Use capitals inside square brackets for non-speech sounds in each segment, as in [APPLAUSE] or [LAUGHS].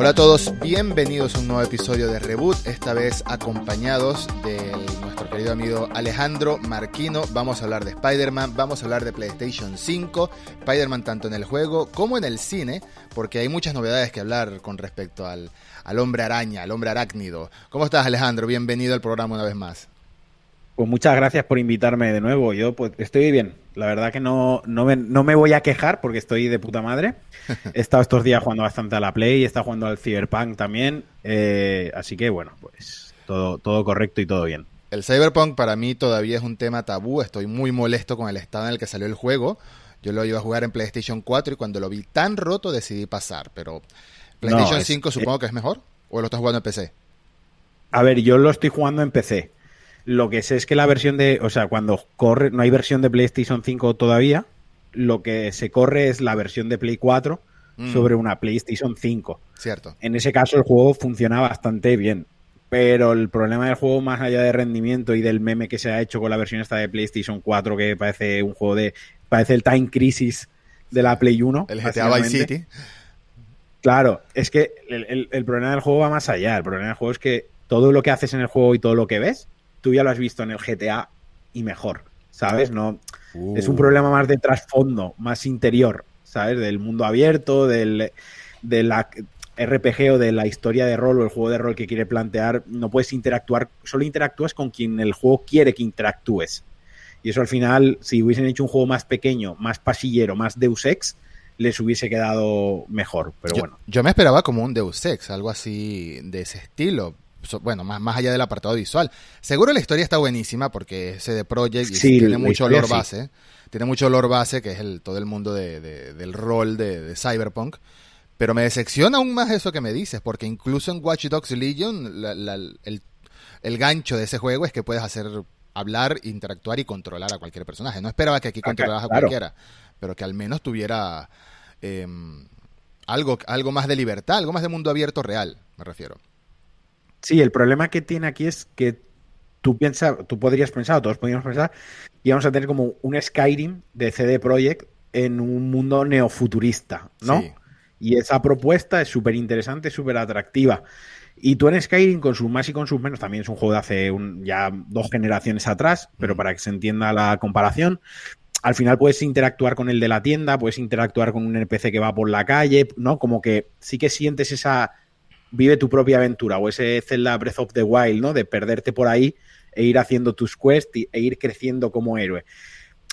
Hola a todos, bienvenidos a un nuevo episodio de Reboot, esta vez acompañados de nuestro querido amigo Alejandro Marquino. Vamos a hablar de Spider-Man, vamos a hablar de PlayStation 5, Spider-Man tanto en el juego como en el cine, porque hay muchas novedades que hablar con respecto al, al hombre araña, al hombre arácnido. ¿Cómo estás Alejandro? Bienvenido al programa una vez más. Pues muchas gracias por invitarme de nuevo. Yo pues estoy bien. La verdad que no, no, me, no me voy a quejar porque estoy de puta madre. [LAUGHS] He estado estos días jugando bastante a la Play, he estado jugando al Cyberpunk también. Eh, así que bueno, pues todo, todo correcto y todo bien. El Cyberpunk para mí todavía es un tema tabú. Estoy muy molesto con el estado en el que salió el juego. Yo lo iba a jugar en PlayStation 4 y cuando lo vi tan roto decidí pasar. Pero PlayStation No, es- 5 supongo que es mejor. ¿O lo estás jugando en PC? A ver, yo lo estoy jugando en PC. Lo que sé es que la versión de, o sea, cuando corre, no hay versión de PlayStation 5 todavía. Lo que se corre es la versión de Play 4 Mm. sobre una PlayStation 5. Cierto. En ese caso el juego funciona bastante bien. Pero el problema del juego, más allá de rendimiento y del meme que se ha hecho con la versión esta de PlayStation 4, que parece un juego de. parece el Time Crisis de la Play 1. El GTA Vice. City. Claro, es que el, el- el problema del juego va más allá. El problema del juego es que todo lo que haces en el juego y todo lo que ves, tú ya lo has visto en el GTA y mejor. ¿Sabes? No. Es un Uh. problema más de trasfondo, más interior, ¿sabes? Del mundo abierto, del, de la RPG o de la historia de rol o el juego de rol que quiere plantear. No puedes interactuar, solo interactúas con quien el juego quiere que interactúes. Y eso al final, si hubiesen hecho un juego más pequeño, más pasillero, más Deus Ex, les hubiese quedado mejor. Pero yo, bueno, yo me esperaba como un Deus Ex, algo así de ese estilo. Bueno, más, más allá del apartado visual. Seguro la historia está buenísima porque es de Project y Sí, tiene mucho olor sí. base. Tiene mucho olor base, que es el, todo el mundo de- de- del rol de, de Cyberpunk. Pero me decepciona aún más eso que me dices, porque incluso en Watch Dogs Legion la- la- el, el gancho de ese juego es que puedes hacer hablar, interactuar y controlar a cualquier personaje. No esperaba que aquí controlaras a claro. cualquiera, pero que al menos tuviera em, algo, algo más de libertad, algo más de mundo abierto real, me refiero. Sí, el problema que tiene aquí es que tú piensas, tú podrías pensar, o todos podríamos pensar, que íbamos a tener como un Skyrim de CD Projekt en un mundo neofuturista, ¿no? Sí. Y esa propuesta es súper interesante, súper atractiva. Y tú en Skyrim, con sus más y con sus menos, también es un juego de hace un- ya dos generaciones atrás, pero Mm. para que se entienda la comparación, al final puedes interactuar con el de la tienda, puedes interactuar con un NPC que va por la calle, ¿no? Como que sí que sientes esa vive tu propia aventura o ese Zelda Breath of the Wild, ¿no? De perderte por ahí e ir haciendo tus quests y- e ir creciendo como héroe.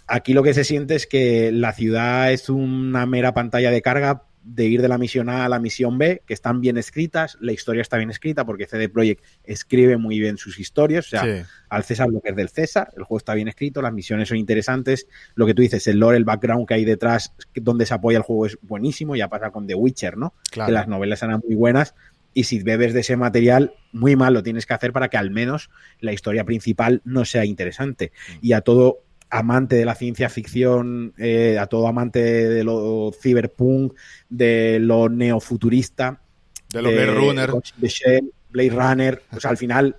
Aquí lo que se siente es que la ciudad es una mera pantalla de carga de ir de la misión A a la misión B, que están bien escritas, la historia está bien escrita porque CD Projekt escribe muy bien sus historias, o sea, Sí. al César lo que es del César, el juego está bien escrito, las misiones son interesantes, lo que tú dices, el lore, el background que hay detrás, donde se apoya el juego es buenísimo, ya pasa con The Witcher, ¿no? Claro. Que las novelas eran muy buenas y si bebes de ese material, muy mal lo tienes que hacer para que al menos la historia principal no sea interesante. Mm. Y a todo amante de la ciencia ficción, eh, a todo amante de lo cyberpunk, de lo neofuturista, De Blade Runner. The Shell, Blade Runner, sea, al final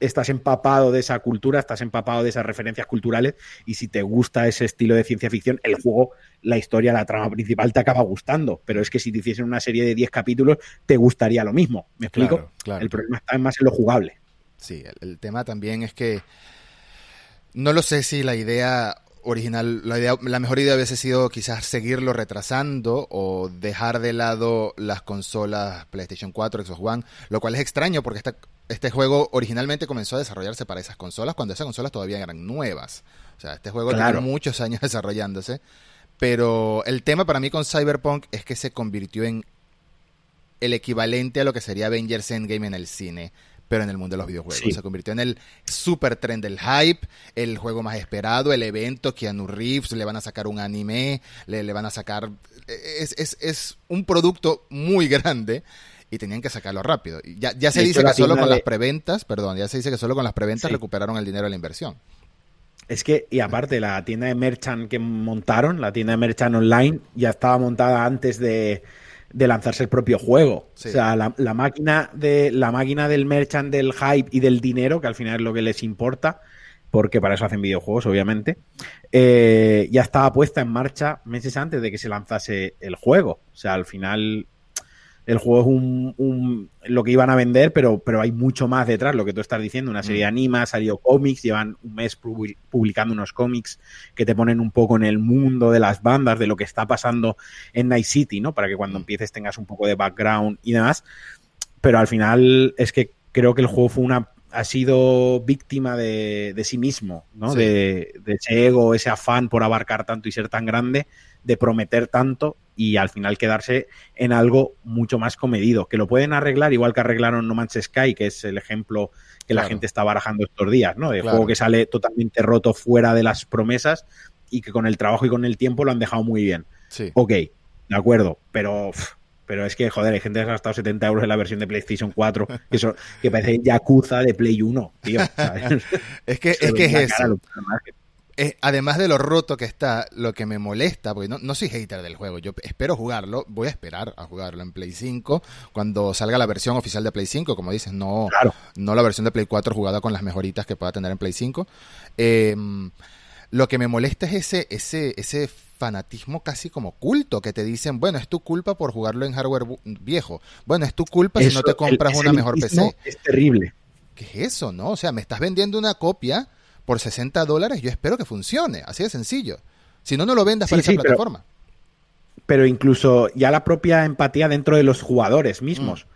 estás empapado de esa cultura, estás empapado de esas referencias culturales y si te gusta ese estilo de ciencia ficción, el juego, la historia, la trama principal te acaba gustando, pero es que si te hiciesen una serie de 10 capítulos, te gustaría lo mismo, ¿me explico? Claro, claro. El problema está más en lo jugable. Sí, el, el tema también es que no lo sé si la idea original, la, idea, la mejor idea hubiese sido quizás seguirlo retrasando o dejar de lado las consolas PlayStation 4, Xbox One, lo cual es extraño porque esta- este juego originalmente comenzó a desarrollarse para esas consolas cuando esas consolas todavía eran nuevas. O sea, este juego Claro. tiene muchos años [LAUGHS] desarrollándose, pero el tema para mí con Cyberpunk es que se convirtió en el equivalente a lo que sería Avengers Endgame en el cine, pero en el mundo de los videojuegos. Sí. Se convirtió en el super tren del hype, el juego más esperado, el evento, Keanu Reeves, le van a sacar un anime, le, le van a sacar... Es, es, es un producto muy [LAUGHS] grande y tenían que sacarlo rápido. Ya, ya se De dice hecho, que solo con de- las preventas, perdón, ya se dice que solo con las preventas Sí. recuperaron el dinero de la inversión. Es que, y aparte, la tienda de Merchant que montaron, la tienda de Merchant Online, ya estaba montada antes de, de lanzarse el propio juego. Sí. O sea, la, la máquina de la máquina del Merchant, del hype y del dinero, que al final es lo que les importa, porque para eso hacen videojuegos, obviamente, eh, ya estaba puesta en marcha meses antes de que se lanzase el juego. O sea, al final el juego es un, lo que iban a vender, pero, pero hay mucho más detrás, lo que tú estás diciendo, una serie de mm. anima, ha salido cómics, llevan un mes publicando unos cómics que te ponen un poco en el mundo de las bandas, de lo que está pasando en Night City, ¿no? Para que cuando mm. empieces tengas un poco de background y demás. Pero al final es que creo que el juego fue una ha sido víctima de, sí mismo, ¿no? De, de, ese ego, ese afán por abarcar tanto y ser tan grande, de prometer tanto y al final quedarse en algo mucho más comedido, que lo pueden arreglar igual que arreglaron No Man's Sky, que es el ejemplo que la gente está barajando estos días, ¿no? De juego que sale totalmente roto fuera de las promesas y que con el trabajo y con el tiempo lo han dejado muy bien. Sí. Ok, de acuerdo, pero pero es que, joder, hay gente que ha gastado 70 euros en la versión de PlayStation 4, que, eso, que parece Yakuza de Play 1, tío. [LAUGHS] es que es, que es eso. Eh, además de lo roto que está, lo que me molesta, porque no, soy hater del juego, yo espero jugarlo, voy a esperar a jugarlo en Play 5 cuando salga la versión oficial de Play 5, como dices, no, no la versión de Play 4 jugada con las mejoritas que pueda tener en Play 5. Em, lo que me molesta es ese, ese, ese fanatismo casi como culto, que te dicen, bueno, es tu culpa por jugarlo en hardware viejo, bueno, es tu culpa si no te compras una mejor PC. Es terrible. ¿Qué es eso, no? O sea, me estás vendiendo una copia por 60 dólares, yo espero que funcione, así de sencillo. Si no, no lo vendas para esa plataforma. Pero incluso ya la propia empatía dentro de los jugadores mismos. Mm.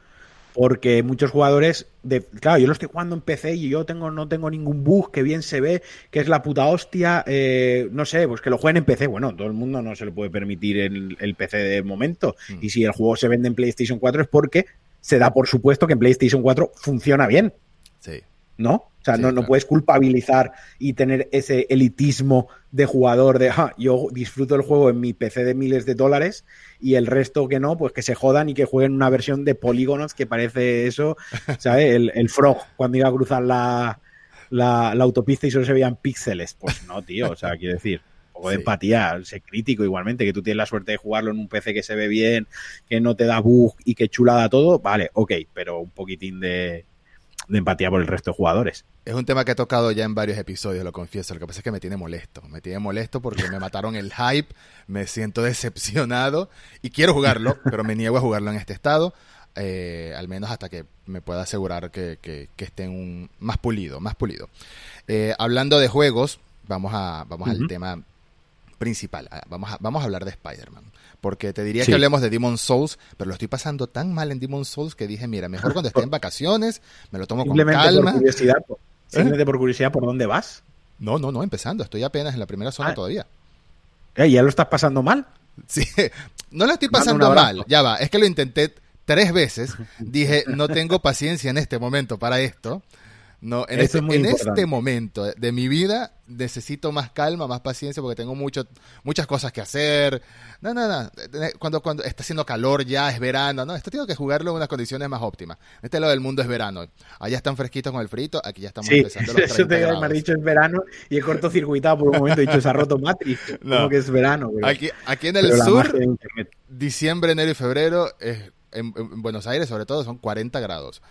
Porque muchos jugadores, de, claro, yo lo estoy jugando en PC y yo tengo, no tengo ningún bug, que bien se ve, que es la puta hostia, eh, no sé, pues que lo jueguen en PC. Bueno, todo el mundo no se lo puede permitir en el PC de momento. Mm. Y si el juego se vende en PlayStation 4 es porque se da por supuesto que en PlayStation 4 funciona bien. Sí. ¿No? O sea, no, no puedes culpabilizar y tener ese elitismo de jugador de, ah, yo disfruto el juego en mi PC de miles de dólares y el resto que no, pues que se jodan y que jueguen una versión de polígonos que parece eso, [LAUGHS] ¿sabes? El, el Frog cuando iba a cruzar la, la, autopista y solo se veían píxeles. Pues no, tío, o sea, quiero decir un poco de empatía, sé crítico igualmente, que tú tienes la suerte de jugarlo en un PC que se ve bien, que no te da bug y que chulada todo, vale, ok, pero un poquitín de, de empatía por el resto de jugadores. Es un tema que he tocado ya en varios episodios, lo confieso. Lo que pasa es que me tiene molesto. Me tiene molesto porque me mataron el hype, me siento [LAUGHS] decepcionado y quiero jugarlo, pero me niego a jugarlo en este estado. Eh, al menos hasta que me pueda asegurar que, que, esté un, más pulido, más pulido. Eh, hablando de juegos, vamos a vamos al tema principal. Ah, vamos a, vamos a hablar de Spider-Man. Porque te diría que hablemos de Demon Souls, pero lo estoy pasando tan mal en Demon Souls que dije, mira, mejor cuando esté en vacaciones, me lo tomo con calma. Por curiosidad, simplemente por curiosidad, ¿por dónde vas? No, no, no, empezando. Estoy apenas en la primera zona ah. todavía. ¿Eh? ¿Ya lo estás pasando mal? Sí, [LAUGHS] no lo estoy pasando mal. Ya va, es que lo intenté tres veces. Dije, no tengo paciencia en este momento para esto. No, en, este, en este, momento de mi vida necesito más calma, más paciencia porque tengo mucho, muchas cosas que hacer. No, no, no. Cuando, cuando está haciendo calor ya, es verano. No, esto tengo que jugarlo en unas condiciones más óptimas. Este lado del mundo es verano. Allá están fresquitos con el frito, aquí ya estamos empezando los [LAUGHS] Eso te me dicho es verano y he cortocircuitado por un momento. He dicho, se ha roto Matrix. [LAUGHS] No. que es verano. aquí, aquí en el sur, diciembre, enero y febrero, en Buenos Aires sobre todo, son 40 grados.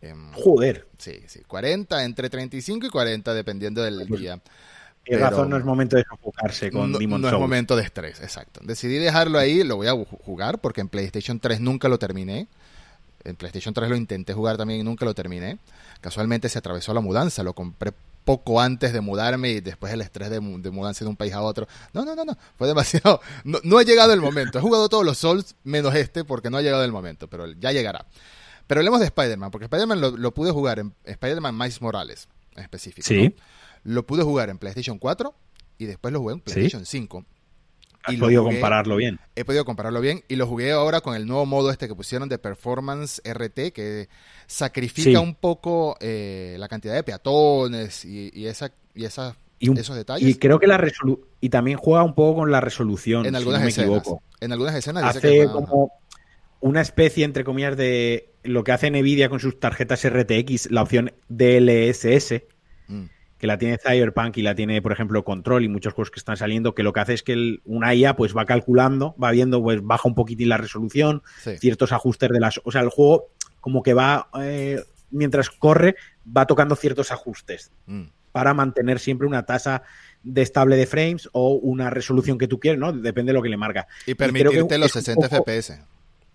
Em, Joder. Sí, sí, 40, entre 35 y 40 dependiendo del pues, día. Pero razón no es momento de sofocarse con no, No es momento de estrés, exacto. Decidí dejarlo ahí, lo voy a jugar porque en PlayStation 3 nunca lo terminé. En PlayStation 3 lo intenté jugar también y nunca lo terminé. Casualmente se atravesó la mudanza, lo compré poco antes de mudarme y después el estrés de, mudanza de un país a otro. No, no, no, no, fue demasiado. [LAUGHS] No, no ha llegado el momento. He jugado todos los Souls menos este porque no ha llegado el momento, pero ya llegará. Pero hablemos de Spider-Man, porque Spider-Man lo, pude jugar en Spider-Man Miles Morales, en específico. Sí. Lo pude jugar en PlayStation 4 y después lo jugué en PlayStation 5. Has y podido compararlo bien. He podido compararlo bien y lo jugué ahora con el nuevo modo este que pusieron de Performance RT que sacrifica un poco eh, la cantidad de peatones y, esa, y esos detalles. Y creo que la y también juega un poco con la resolución, en algunas me equivoco. En algunas escenas hace como una especie entre comillas de lo que hace Nvidia con sus tarjetas RTX, la opción DLSS, mm. que la tiene Cyberpunk y la tiene, por ejemplo, Control y muchos juegos que están saliendo, que lo que hace es que una IA pues va calculando, va viendo, pues baja un poquitín la resolución, ciertos ajustes de las... O sea, el juego como que va, eh, mientras corre, va tocando ciertos ajustes mm. para mantener siempre una tasa de estable de frames o una resolución que tú quieres, ¿no? Depende de lo que le marca. Y permitirte los 60 FPS.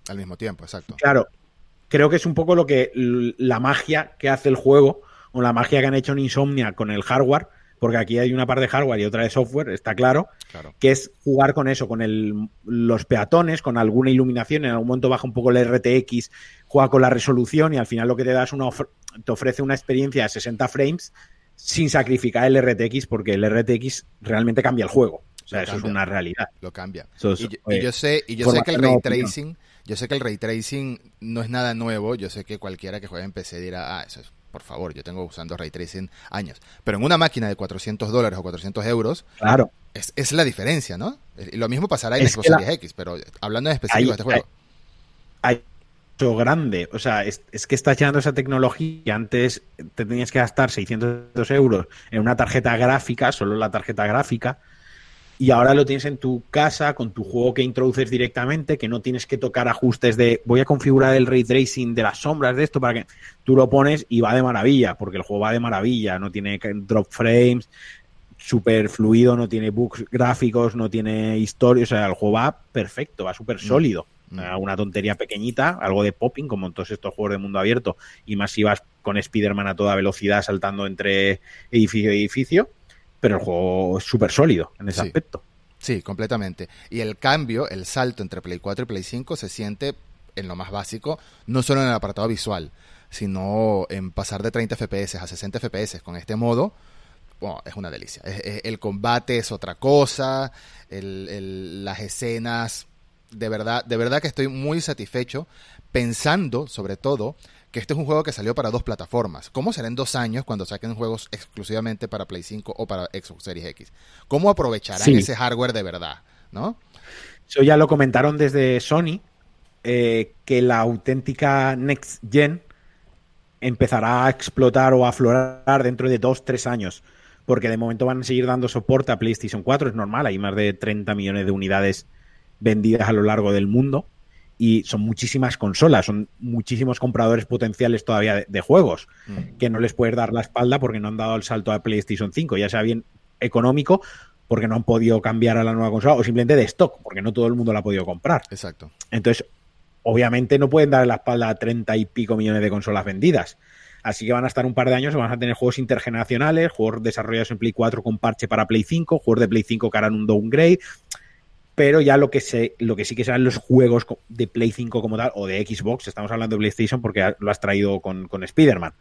Al mismo tiempo, exacto. Claro, creo que es un poco lo que la magia que hace el juego o la magia que han hecho en Insomnia con el hardware, porque aquí hay una parte de hardware y otra de software, está claro, que es jugar con eso, con el, los peatones, con alguna iluminación, en algún momento baja un poco el RTX, juega con la resolución y al final lo que te da es una te ofrece una experiencia de 60 frames sin sacrificar el RTX, porque el RTX realmente cambia el juego. O sea, eso es una realidad. Lo cambia. y, yo, sé, y yo sé que el ray tracing, yo sé que el ray tracing no es nada nuevo. Yo sé que cualquiera que juegue en PC dirá, ah, eso es, por favor, yo tengo usando ray tracing años. Pero en una máquina de 400 dólares o 400 euros, claro. es, la diferencia, ¿no? Y lo mismo pasará en Xbox Series X, pero hablando en específico de este juego. Hay, grande. O sea, es, que está llegando esa tecnología antes te tenías que gastar 600 euros en una tarjeta gráfica, solo la tarjeta gráfica, y ahora lo tienes en tu casa con tu juego que introduces directamente, que no tienes que tocar ajustes de voy a configurar el ray tracing de las sombras de esto para que tú lo pones y va de maravilla, porque el juego va de maravilla, no tiene drop frames, súper fluido, no tiene bugs gráficos, no tiene historia, o sea, el juego va perfecto, va súper mm. sólido. Mm. Una tontería pequeñita, algo de popping, como en todos estos juegos de mundo abierto, y más si vas con Spider-Man a toda velocidad saltando entre edificio y edificio pero el juego es súper sólido en ese aspecto. Sí, completamente. Y el cambio, el salto entre Play 4 y Play 5 se siente en lo más básico, no solo en el apartado visual, sino en pasar de 30 FPS a 60 FPS con este modo, es una delicia. el combate es otra cosa, las escenas, de verdad, de verdad que estoy muy satisfecho, pensando sobre todo que este es un juego que salió para dos plataformas. ¿Cómo será en dos años cuando saquen juegos exclusivamente para Play 5 o para Xbox Series X? ¿Cómo aprovecharán ese hardware de verdad? ¿No? Eso ya lo comentaron desde Sony, eh, que la auténtica Next Gen empezará a explotar o a aflorar dentro de dos, tres años. Porque de momento van a seguir dando soporte a PlayStation 4, es normal, hay más de 30 millones de unidades vendidas a lo largo del mundo y son muchísimas consolas, son muchísimos compradores potenciales todavía de, juegos mm. que no les puedes dar la espalda porque no han dado el salto a PlayStation 5, ya sea bien económico porque no han podido cambiar a la nueva consola o simplemente de stock porque no todo el mundo la ha podido comprar. Exacto. Entonces, obviamente no pueden dar la espalda a 30 y pico millones de consolas vendidas. Así que van a estar un par de años van a tener juegos intergeneracionales, juegos desarrollados en Play 4 con parche para Play 5, juegos de Play 5 que harán un downgrade pero ya lo que sé, lo que sí que serán los juegos de Play 5 como tal, o de Xbox, estamos hablando de PlayStation porque lo has traído con, con Spider-Man.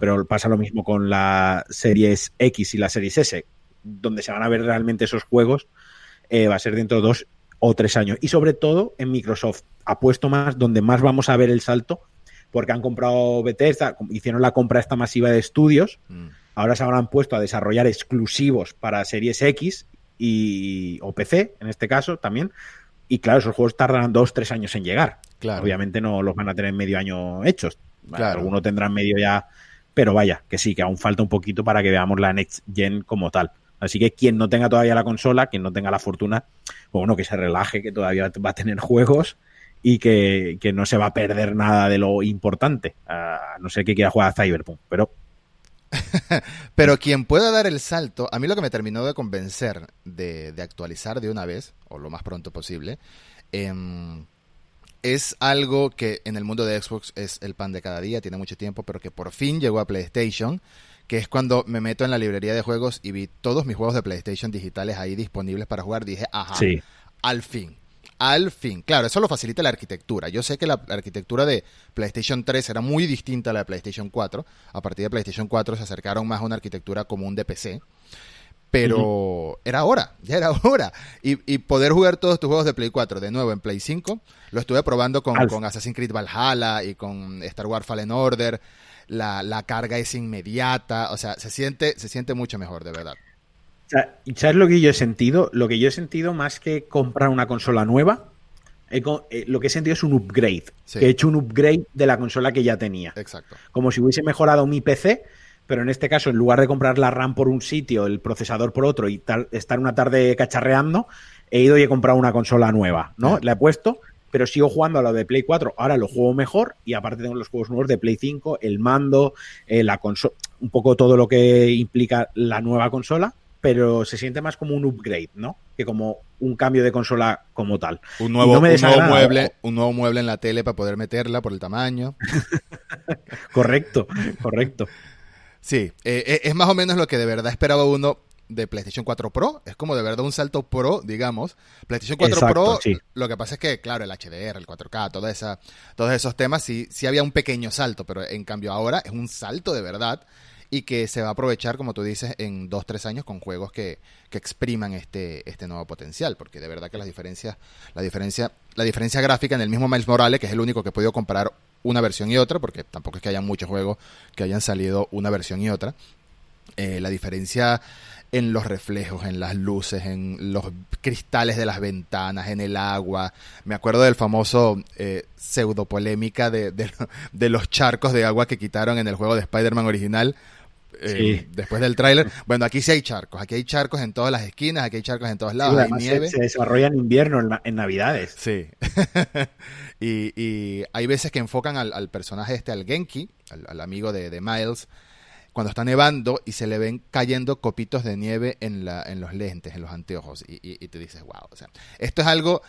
Pero pasa lo mismo con la Series X y la Series S, donde se van a ver realmente esos juegos, eh, va a ser dentro de dos o tres años. Y sobre todo en Microsoft, apuesto más, donde más vamos a ver el salto, porque han comprado Bethesda, hicieron la compra esta masiva de estudios, mm. ahora se habrán puesto a desarrollar exclusivos para Series X y, o PC, en este caso también. Y claro, esos juegos tardan dos, tres años en llegar. Obviamente no los van a tener medio año hechos. Algunos tendrán medio ya, pero vaya, que sí, que aún falta un poquito para que veamos la Next Gen como tal. Así que quien no tenga todavía la consola, quien no tenga la fortuna, bueno, que se relaje, que todavía va a tener [LAUGHS] juegos y que, no se va a perder nada de lo importante. no sé qué quiera jugar a Cyberpunk, pero [LAUGHS] Pero quien pueda dar el salto, a mí lo que me terminó de convencer de, actualizar de una vez, o lo más pronto posible, em, es algo que en el mundo de Xbox es el pan de cada día, tiene mucho tiempo, pero que por fin llegó a PlayStation, que es cuando me meto en la librería de juegos y vi todos mis juegos de PlayStation digitales ahí disponibles para jugar, dije, ajá, al fin al fin. Claro, eso lo facilita la arquitectura. Yo sé que la, arquitectura de PlayStation 3 era muy distinta a la de PlayStation 4. A partir de PlayStation 4 se acercaron más a una arquitectura común de PC. Pero era hora, [LAUGHS] ya era hora. Y, poder jugar todos tus juegos de Play 4 de nuevo en Play 5, lo estuve probando con, con Assassin's Creed Valhalla y con Star Wars Fallen Order. La, la, carga es inmediata, o sea, se siente, se siente mucho mejor, de verdad. ¿Sabes lo que yo he sentido? Lo que yo he sentido más que comprar una consola nueva, eh, lo que he sentido es un upgrade. he hecho un upgrade de la consola que ya tenía. Exacto. Como si hubiese mejorado mi PC, pero en este caso, en lugar de comprar la RAM por un sitio, el procesador por otro y estar una tarde cacharreando, he ido y he comprado una consola nueva, ¿no? La he puesto, pero sigo jugando a lo de Play 4. Ahora lo juego mejor y aparte tengo los juegos nuevos de Play 5, el mando, eh, la consola, un poco todo lo que implica la nueva consola pero se siente más como un upgrade, ¿no? Que como un cambio de consola como tal. Un nuevo, mueble, un nuevo mueble en la tele para poder meterla por el tamaño. [LAUGHS] correcto, correcto. Sí, eh, eh, es más o menos lo que de verdad esperaba uno de PlayStation 4 Pro. Es como de verdad un salto pro, digamos. PlayStation 4 Pro, lo que pasa es que, claro, el HDR, el 4K, toda esa, todos esos temas, sí, sí había un pequeño salto, pero en cambio ahora es un salto de verdad y que se va a aprovechar, como tú dices, en dos, tres años con juegos que, que expriman este, este nuevo potencial, porque de verdad que las diferencias, la diferencia, la diferencia gráfica en el mismo Miles Morales, que es el único que he podido comparar una versión y otra, porque tampoco es que haya muchos juegos que hayan salido una versión y otra, eh, la diferencia en los reflejos, en las luces, en los cristales de las ventanas, en el agua. Me acuerdo del famoso eh, pseudo polémica de, de, los charcos de agua que quitaron en el juego de Spider-Man original, eh, después del tráiler. Bueno, aquí sí hay charcos, aquí hay charcos en todas las esquinas, aquí hay charcos en todos lados, hay nieve. Se, desarrolla en invierno, en, Navidades. Sí. [LAUGHS] y, hay veces que enfocan al, personaje este, al Genki, al, amigo de, Miles, cuando está nevando y se le ven cayendo copitos de nieve en, la, en los lentes, en los anteojos. Y, y te dices, wow. O sea, esto es algo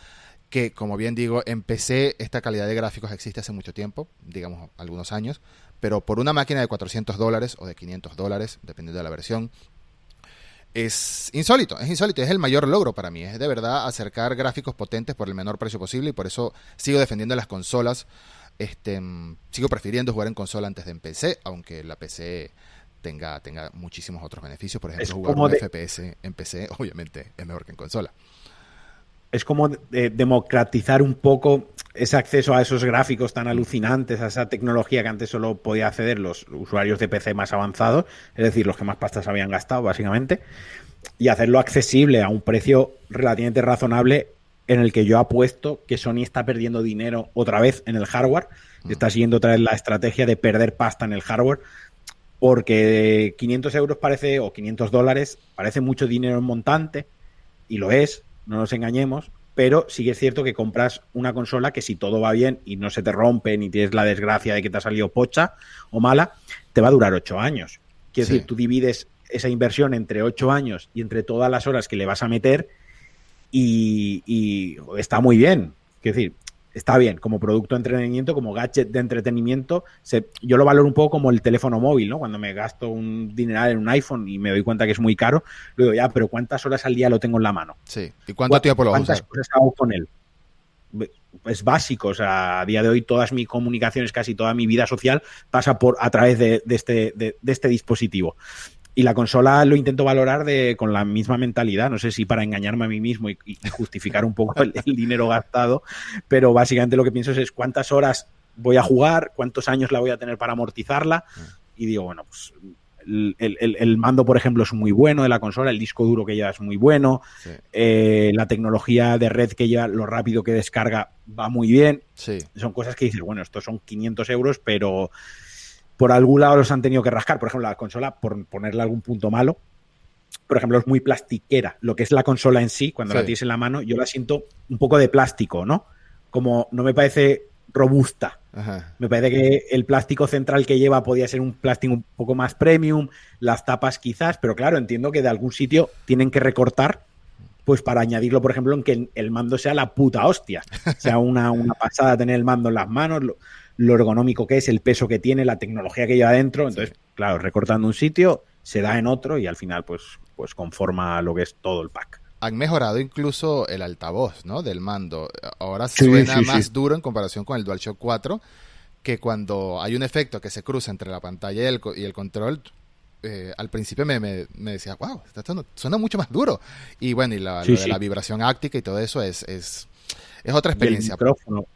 que, como bien digo, en PC esta calidad de gráficos existe hace mucho tiempo, digamos algunos años, pero por una máquina de 400 dólares o de 500 dólares, dependiendo de la versión, es insólito, es insólito, es el mayor logro para mí, es de verdad acercar gráficos potentes por el menor precio posible y por eso sigo defendiendo las consolas, este, sigo prefiriendo jugar en consola antes de en PC, aunque la PC tenga, tenga muchísimos otros beneficios, por ejemplo, jugar un FPS en PC [LAUGHS] obviamente es mejor que en consola. Es como democratizar un poco ese acceso a esos gráficos tan alucinantes, a esa tecnología que antes solo podía acceder los usuarios de PC más avanzados, es decir, los que más pastas habían gastado, básicamente, y hacerlo accesible a un precio relativamente razonable en el que yo apuesto que Sony está perdiendo dinero otra vez en el hardware, y está siguiendo otra vez la estrategia de perder pasta en el hardware, porque 500 euros parece, o 500 dólares, parece mucho dinero en montante, y lo es, no nos engañemos, pero sí que es cierto que compras una consola que si todo va bien y no se te rompe ni tienes la desgracia de que te ha salido pocha o mala, te va a durar ocho años. Quiero decir, tú divides esa inversión entre ocho años y entre todas las horas que le vas a meter y, y está muy bien. Quiero decir, está bien, como producto de entretenimiento, como gadget de entretenimiento, yo lo valoro un poco como el teléfono móvil, ¿no? Cuando me gasto un dineral en un iPhone y me doy cuenta que es muy caro, digo, ya, pero ¿cuántas horas al día lo tengo en la mano? Sí, ¿y cuánto tiempo lo ¿Cuántas cosas hago con él? Es básico, o sea, a día de hoy todas mis comunicaciones, casi toda mi vida social pasa por a través de, este, de este dispositivo. Y la consola lo intento valorar de, con la misma mentalidad, no sé si para engañarme a mí mismo y, justificar un poco el, dinero gastado, pero básicamente lo que pienso es, cuántas horas voy a jugar, cuántos años la voy a tener para amortizarla. Y digo, bueno, pues el, mando, por ejemplo, es muy bueno de la consola, el disco duro que lleva es muy bueno, eh, la tecnología de red que lleva, lo rápido que descarga va muy bien. Son cosas que dices, bueno, estos son 500 euros, pero por algún lado los han tenido que rascar. Por ejemplo, la consola, por ponerle algún punto malo, por ejemplo, es muy plastiquera. Lo que es la consola en sí, cuando la tienes en la mano, yo la siento un poco de plástico, ¿no? Como no me parece robusta. Me parece que el plástico central que lleva podía ser un plástico un poco más premium, las tapas quizás, pero claro, entiendo que de algún sitio tienen que recortar pues para añadirlo, por ejemplo, en que el mando sea la puta hostia. [LAUGHS] Sea una, una pasada tener el mando en las manos lo ergonómico que es, el peso que tiene, la tecnología que lleva dentro. Entonces, claro, recortando un sitio, se da en otro y al final, pues, pues conforma lo que es todo el pack. Han mejorado incluso el altavoz, ¿no? Del mando. Ahora suena más duro en comparación con el DualShock 4, que cuando hay un efecto que se cruza entre la pantalla y el, y el control, eh, al principio me, me, decía, wow, esto suena mucho más duro. Y bueno, y la, la vibración áctica y todo eso es, es, es otra experiencia. el micrófono,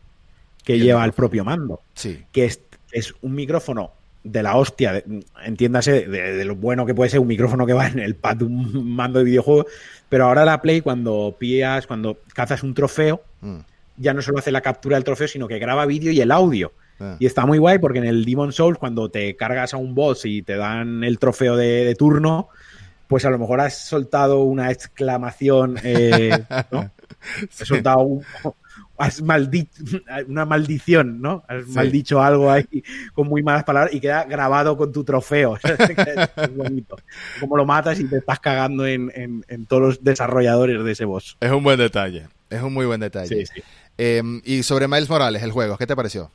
que lleva el propio mando. Sí. Que es, es un micrófono de la hostia, entiéndase de, lo bueno que puede ser un micrófono que va en el pad de un mando de videojuego, pero ahora la Play cuando pillas, cuando cazas un trofeo, mm. ya no solo hace la captura del trofeo, sino que graba vídeo y el audio. Ah. Y está muy guay porque en el Demon Souls, cuando te cargas a un boss y te dan el trofeo de, turno, pues a lo mejor has soltado una exclamación, eh, [LAUGHS] ¿no? He soltado un, has maldicho, [LAUGHS] una maldición, ¿no? Has maldicho algo ahí con muy malas palabras y queda grabado con tu trofeo. [LAUGHS] es bonito. Como lo matas y te estás cagando en, todos los desarrolladores de ese boss. Es un buen detalle. Es un muy buen detalle. Em, y sobre Miles Morales, el juego, ¿qué te pareció?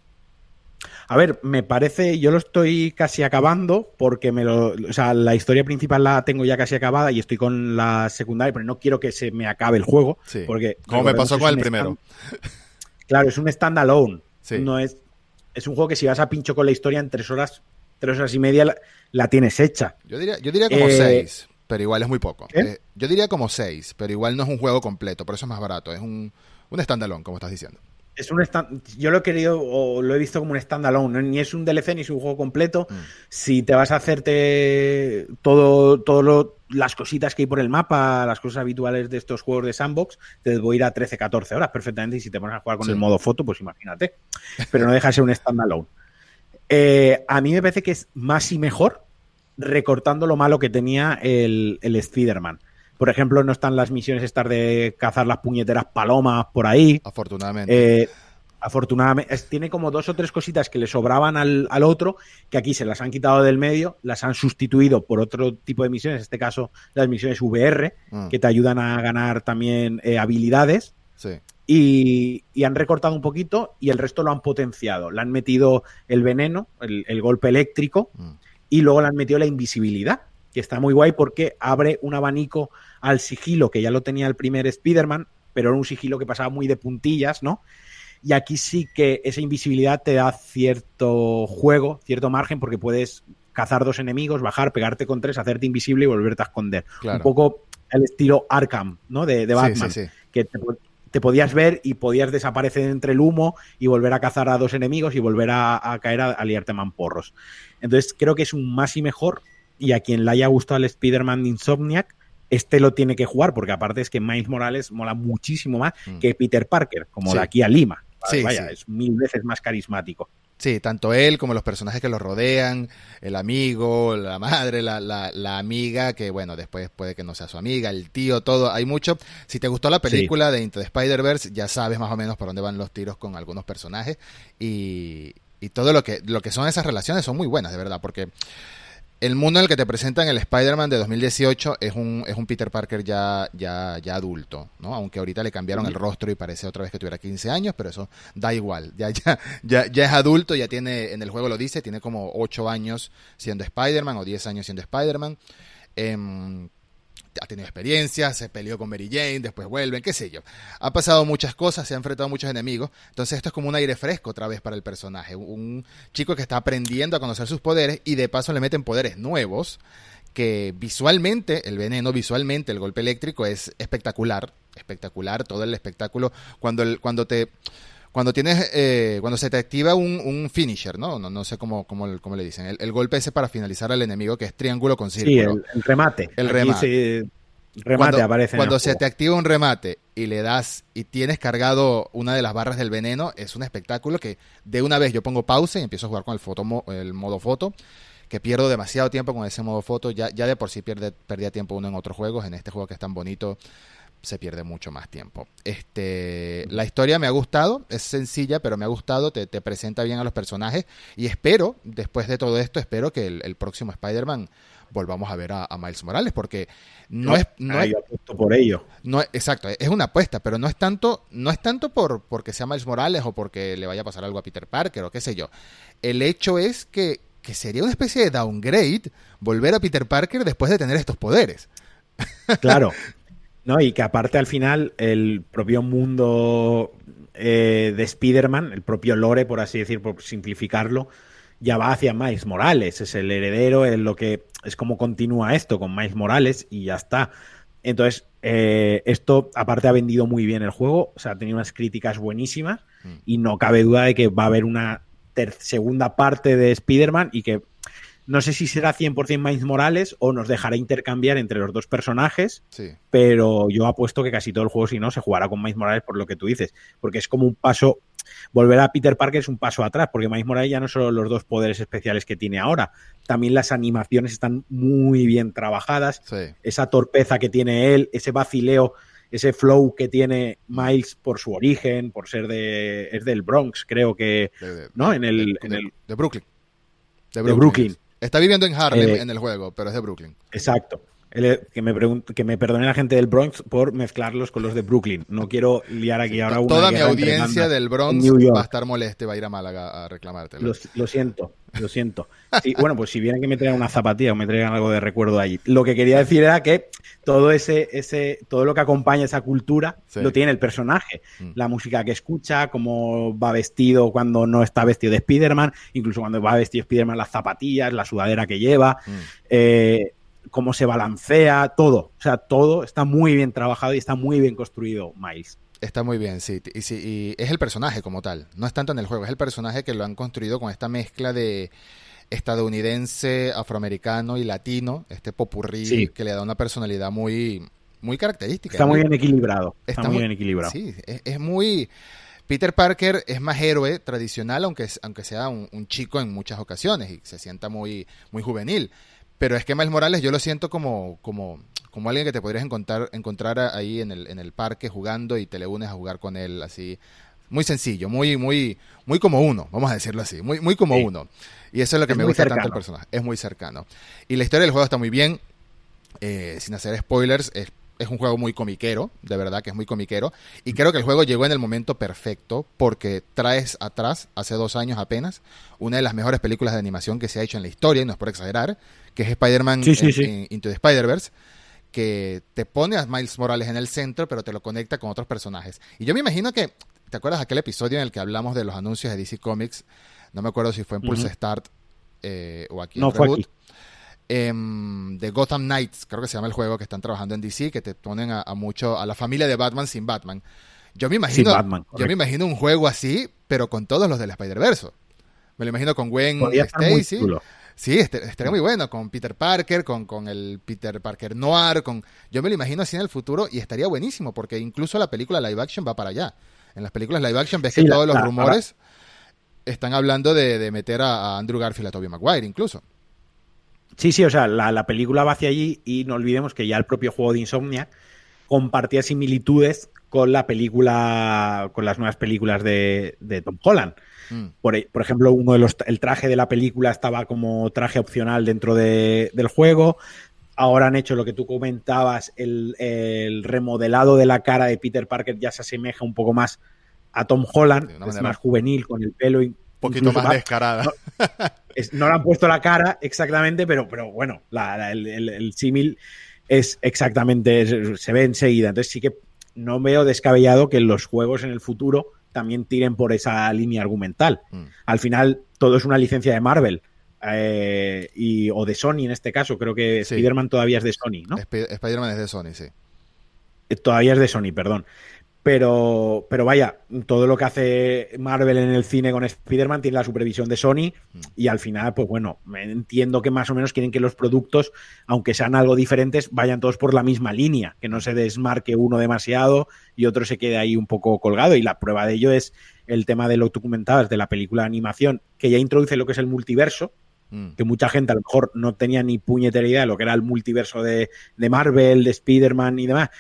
A ver, me parece, yo lo estoy casi acabando porque me lo, o sea, la historia principal la tengo ya casi acabada y estoy con la secundaria, pero no quiero que se me acabe el juego. Sí. Porque, como me pasó con el primero. Claro, es un standalone. Sí. No es, es un juego que si vas a pincho con la historia en tres horas, tres horas y media la, tienes hecha. Yo diría, yo diría como eh, seis, pero igual es muy poco. Eh, yo diría como seis, pero igual no es un juego completo, por eso es más barato. Es un, un standalone, como estás diciendo es un yo lo he querido o lo he visto como un standalone, ni es un DLC ni es un juego completo. Mm. Si te vas a hacerte todo, todo las cositas que hay por el mapa, las cosas habituales de estos juegos de sandbox, te voy a ir a 13, 14 horas perfectamente. Y si te pones a jugar con el modo foto, pues imagínate. Pero no deja de ser un standalone. Eh, a mí me parece que es más y mejor recortando lo malo que tenía el, el Spider-Man. Por ejemplo, no están las misiones estas de cazar las puñeteras palomas por ahí. Afortunadamente. Eh, afortunadamente, tiene como dos o tres cositas que le sobraban al, otro, que aquí se las han quitado del medio, las han sustituido por otro tipo de misiones, en este caso las misiones VR, mm. que te ayudan a ganar también eh, habilidades. Sí. Y, han recortado un poquito y el resto lo han potenciado. Le han metido el veneno, el, golpe eléctrico, mm. y luego le han metido la invisibilidad que está muy guay porque abre un abanico al sigilo, que ya lo tenía el primer Spider-Man, pero era un sigilo que pasaba muy de puntillas, ¿no? Y aquí sí que esa invisibilidad te da cierto juego, cierto margen, porque puedes cazar dos enemigos, bajar, pegarte con tres, hacerte invisible y volverte a esconder. Un poco el estilo Arkham, ¿no? De, Batman. Que te, podías ver y podías desaparecer entre el humo y volver a cazar a dos enemigos y volver a, caer a, a liarte mamporros. Entonces creo que es un más y mejor y a quien le haya gustado el Spider-Man de Insomniac, este lo tiene que jugar, porque aparte es que Miles Morales mola muchísimo más mm. que Peter Parker, como de aquí a Lima. Sí, Vaya, es mil veces más carismático. Sí, tanto él como los personajes que lo rodean, el amigo, la madre, la, la, amiga, que bueno, después puede que no sea su amiga, el tío, todo, hay mucho. Si te gustó la película de Into the Spider-Verse, ya sabes más o menos por dónde van los tiros con algunos personajes y, y todo lo que, lo que son esas relaciones son muy buenas, de verdad, porque el mundo en el que te presentan el Spider-Man de 2018 es un, es un Peter Parker ya, ya, ya adulto, ¿no? Aunque ahorita le cambiaron el rostro y parece otra vez que tuviera 15 años, pero eso da igual. Ya, ya, ya, ya es adulto, ya tiene, en el juego lo dice, tiene como 8 años siendo Spider-Man o 10 años siendo Spider-Man. Eh, ha tenido experiencias, se peleó con Mary Jane, después vuelven, qué sé yo. Ha pasado muchas cosas, se ha enfrentado a muchos enemigos, entonces esto es como un aire fresco otra vez para el personaje. Un chico que está aprendiendo a conocer sus poderes y de paso le meten poderes nuevos que visualmente, el veneno visualmente, el golpe eléctrico es espectacular, espectacular todo el espectáculo cuando, el, cuando te cuando tienes eh, cuando se te activa un, finisher, ¿no? No, no sé cómo, cómo, le dicen. El, golpe ese para finalizar al enemigo, que es triángulo con círculo. Sí, el, remate. El remate. remate cuando, aparece. Cuando se te activa un remate y le das y tienes cargado una de las barras del veneno, es un espectáculo que de una vez yo pongo pausa y empiezo a jugar con el, foto, el modo foto que pierdo demasiado tiempo con ese modo foto. Ya, ya de por sí pierde, perdía tiempo uno en otros juegos. En este juego que es tan bonito, se pierde mucho más tiempo. Este, la historia me ha gustado, es sencilla, pero me ha gustado, te, presenta bien a los personajes y espero, después de todo esto, espero que el, próximo Spider-Man volvamos a ver a, Miles Morales, porque no, es... No es, por ello. No, exacto, es una apuesta, pero no es tanto, no es tanto por porque sea Miles Morales o porque le vaya a pasar algo a Peter Parker o qué sé yo. El hecho es que, que sería una especie de downgrade volver a Peter Parker después de tener estos poderes. Claro, [LAUGHS] No, y que aparte al final el propio mundo eh, de Spider-Man, el propio lore, por así decir, por simplificarlo, ya va hacia Miles Morales. Es el heredero, es lo que es como continúa esto con Miles Morales y ya está. Entonces, eh, esto aparte ha vendido muy bien el juego, o sea, ha tenido unas críticas buenísimas mm. y no cabe duda de que va a haber una segunda parte de Spider-Man y que no sé si será 100% Miles Morales o nos dejará intercambiar entre los dos personajes, pero yo apuesto que casi todo el juego, si no, se jugará con Miles Morales por lo que tú dices, porque es como un paso, volver a Peter Parker es un paso atrás, porque Miles Morales ya no son los dos poderes especiales que tiene ahora, también las animaciones están muy bien trabajadas, esa torpeza que tiene él, ese vacileo ese flow que tiene Miles por su origen, por ser de es del Bronx, creo que, ¿no? En el, de, en el de Brooklyn. De Brooklyn. Está viviendo en Harlem Eh, en el juego, pero es de Brooklyn. Exacto. Que, me que me perdone la gente del Bronx por mezclarlos con los de Brooklyn. No quiero liar aquí ahora una Toda mi audiencia del Bronx va a estar molesta y va a ir a Málaga a reclamártelo. Lo, lo siento, lo siento. Sí, bueno, pues si vienen que me traigan una zapatilla o me traigan algo de recuerdo allí. Lo que quería decir era que todo ese, ese, todo lo que acompaña esa cultura Sí. lo tiene el personaje. Mm. La música que escucha, cómo va vestido cuando no está vestido de Spider-Man, incluso cuando va vestido de Spider-Man, las zapatillas, la sudadera que lleva, Mm. eh, cómo se balancea, todo. O sea, todo está muy bien trabajado y está muy bien construido Miles. Está muy bien, sí. Y, sí. y es el personaje como tal. No es tanto en el juego, es el personaje que lo han construido con esta mezcla de estadounidense, afroamericano y latino, este popurrí Sí. que le da una personalidad muy, muy característica. Está muy bien equilibrado. Está, Está muy bien equilibrado. Sí, es, es muy... Peter Parker es más héroe tradicional, aunque, aunque sea un, un chico en muchas ocasiones y se sienta muy, muy juvenil. Pero es que Miles Morales yo lo siento como, como, como alguien que te podrías encontrar, encontrar ahí en el, en el parque jugando y te le unes a jugar con él así. Muy sencillo, muy, muy, muy como uno, vamos a decirlo así, muy, muy como Sí. uno. Y eso es lo que Es me gusta tanto del personaje, es muy cercano. Y la historia del juego está muy bien, eh, sin hacer spoilers, es, es un juego muy comiquero, de verdad que es muy comiquero. Y creo que el juego llegó en el momento perfecto porque traes atrás, hace dos años apenas, una de las mejores películas de animación que se ha hecho en la historia, y no es por exagerar, que es Spider-Man Sí, sí, en- sí. en- Into the Spider-Verse, que te pone a Miles Morales en el centro, pero te lo conecta con otros personajes. Y yo me imagino que, ¿te acuerdas aquel episodio en el que hablamos de los anuncios de DC Comics? No me acuerdo si fue en Pulse. Start eh, o aquí en No fue Reboot aquí. Em, de Gotham Knights, creo que se llama el juego que están trabajando en DC, que te ponen a, a mucho a la familia de Batman sin Batman. Yo me imagino, Sin Batman, yo me imagino un juego así, pero con todos los del Spider-Verse. Me lo imagino con Gwen Stacy. Sí, este- estaría muy bueno con Peter Parker, con, con el Peter Parker Noir, con yo me lo imagino así en el futuro y estaría buenísimo porque incluso la película live action va para allá. En las películas live action ves Sí, que la- todos los la- rumores están hablando de, de meter a, a Andrew Garfield a Tobey Maguire incluso. Sí, sí, o sea, la, la película va hacia allí y no olvidemos que ya el propio juego de Insomnia compartía similitudes con la película, con las nuevas películas de, de Tom Holland. Mm. Por, por ejemplo, uno de los, el traje de la película estaba como traje opcional dentro de- del juego. Ahora han hecho lo que tú comentabas, el, el remodelado de la cara de Peter Parker ya se asemeja un poco más a Tom Holland, es más juvenil, con el pelo poquito más descarada. es- no le han puesto la cara exactamente, pero, pero bueno, la- la- el, el- el símil es exactamente, se ve enseguida. Entonces sí que no veo descabellado que los juegos en el futuro también tiren por esa línea argumental. Mm. Al final todo es una licencia de Marvel. eh, y, o de Sony en este caso, creo que Sí. Spider-Man todavía es de Sony, ¿no? Sp- Spider-Man es de Sony, sí. Eh, Todavía es de Sony, perdón. Pero, pero vaya, todo lo que hace Marvel en el cine con Spider-Man tiene la supervisión de Sony y al final, pues bueno, entiendo que más o menos quieren que los productos, aunque sean algo diferentes, vayan todos por la misma línea, que no se desmarque uno demasiado y otro se quede ahí un poco colgado. Y la prueba de ello es el tema de lo comentabas, de la película de animación, que ya introduce lo que es el multiverso, Mm. que mucha gente a lo mejor no tenía ni puñetera idea de lo que era el multiverso de, de Marvel, de Spider-Man y demás.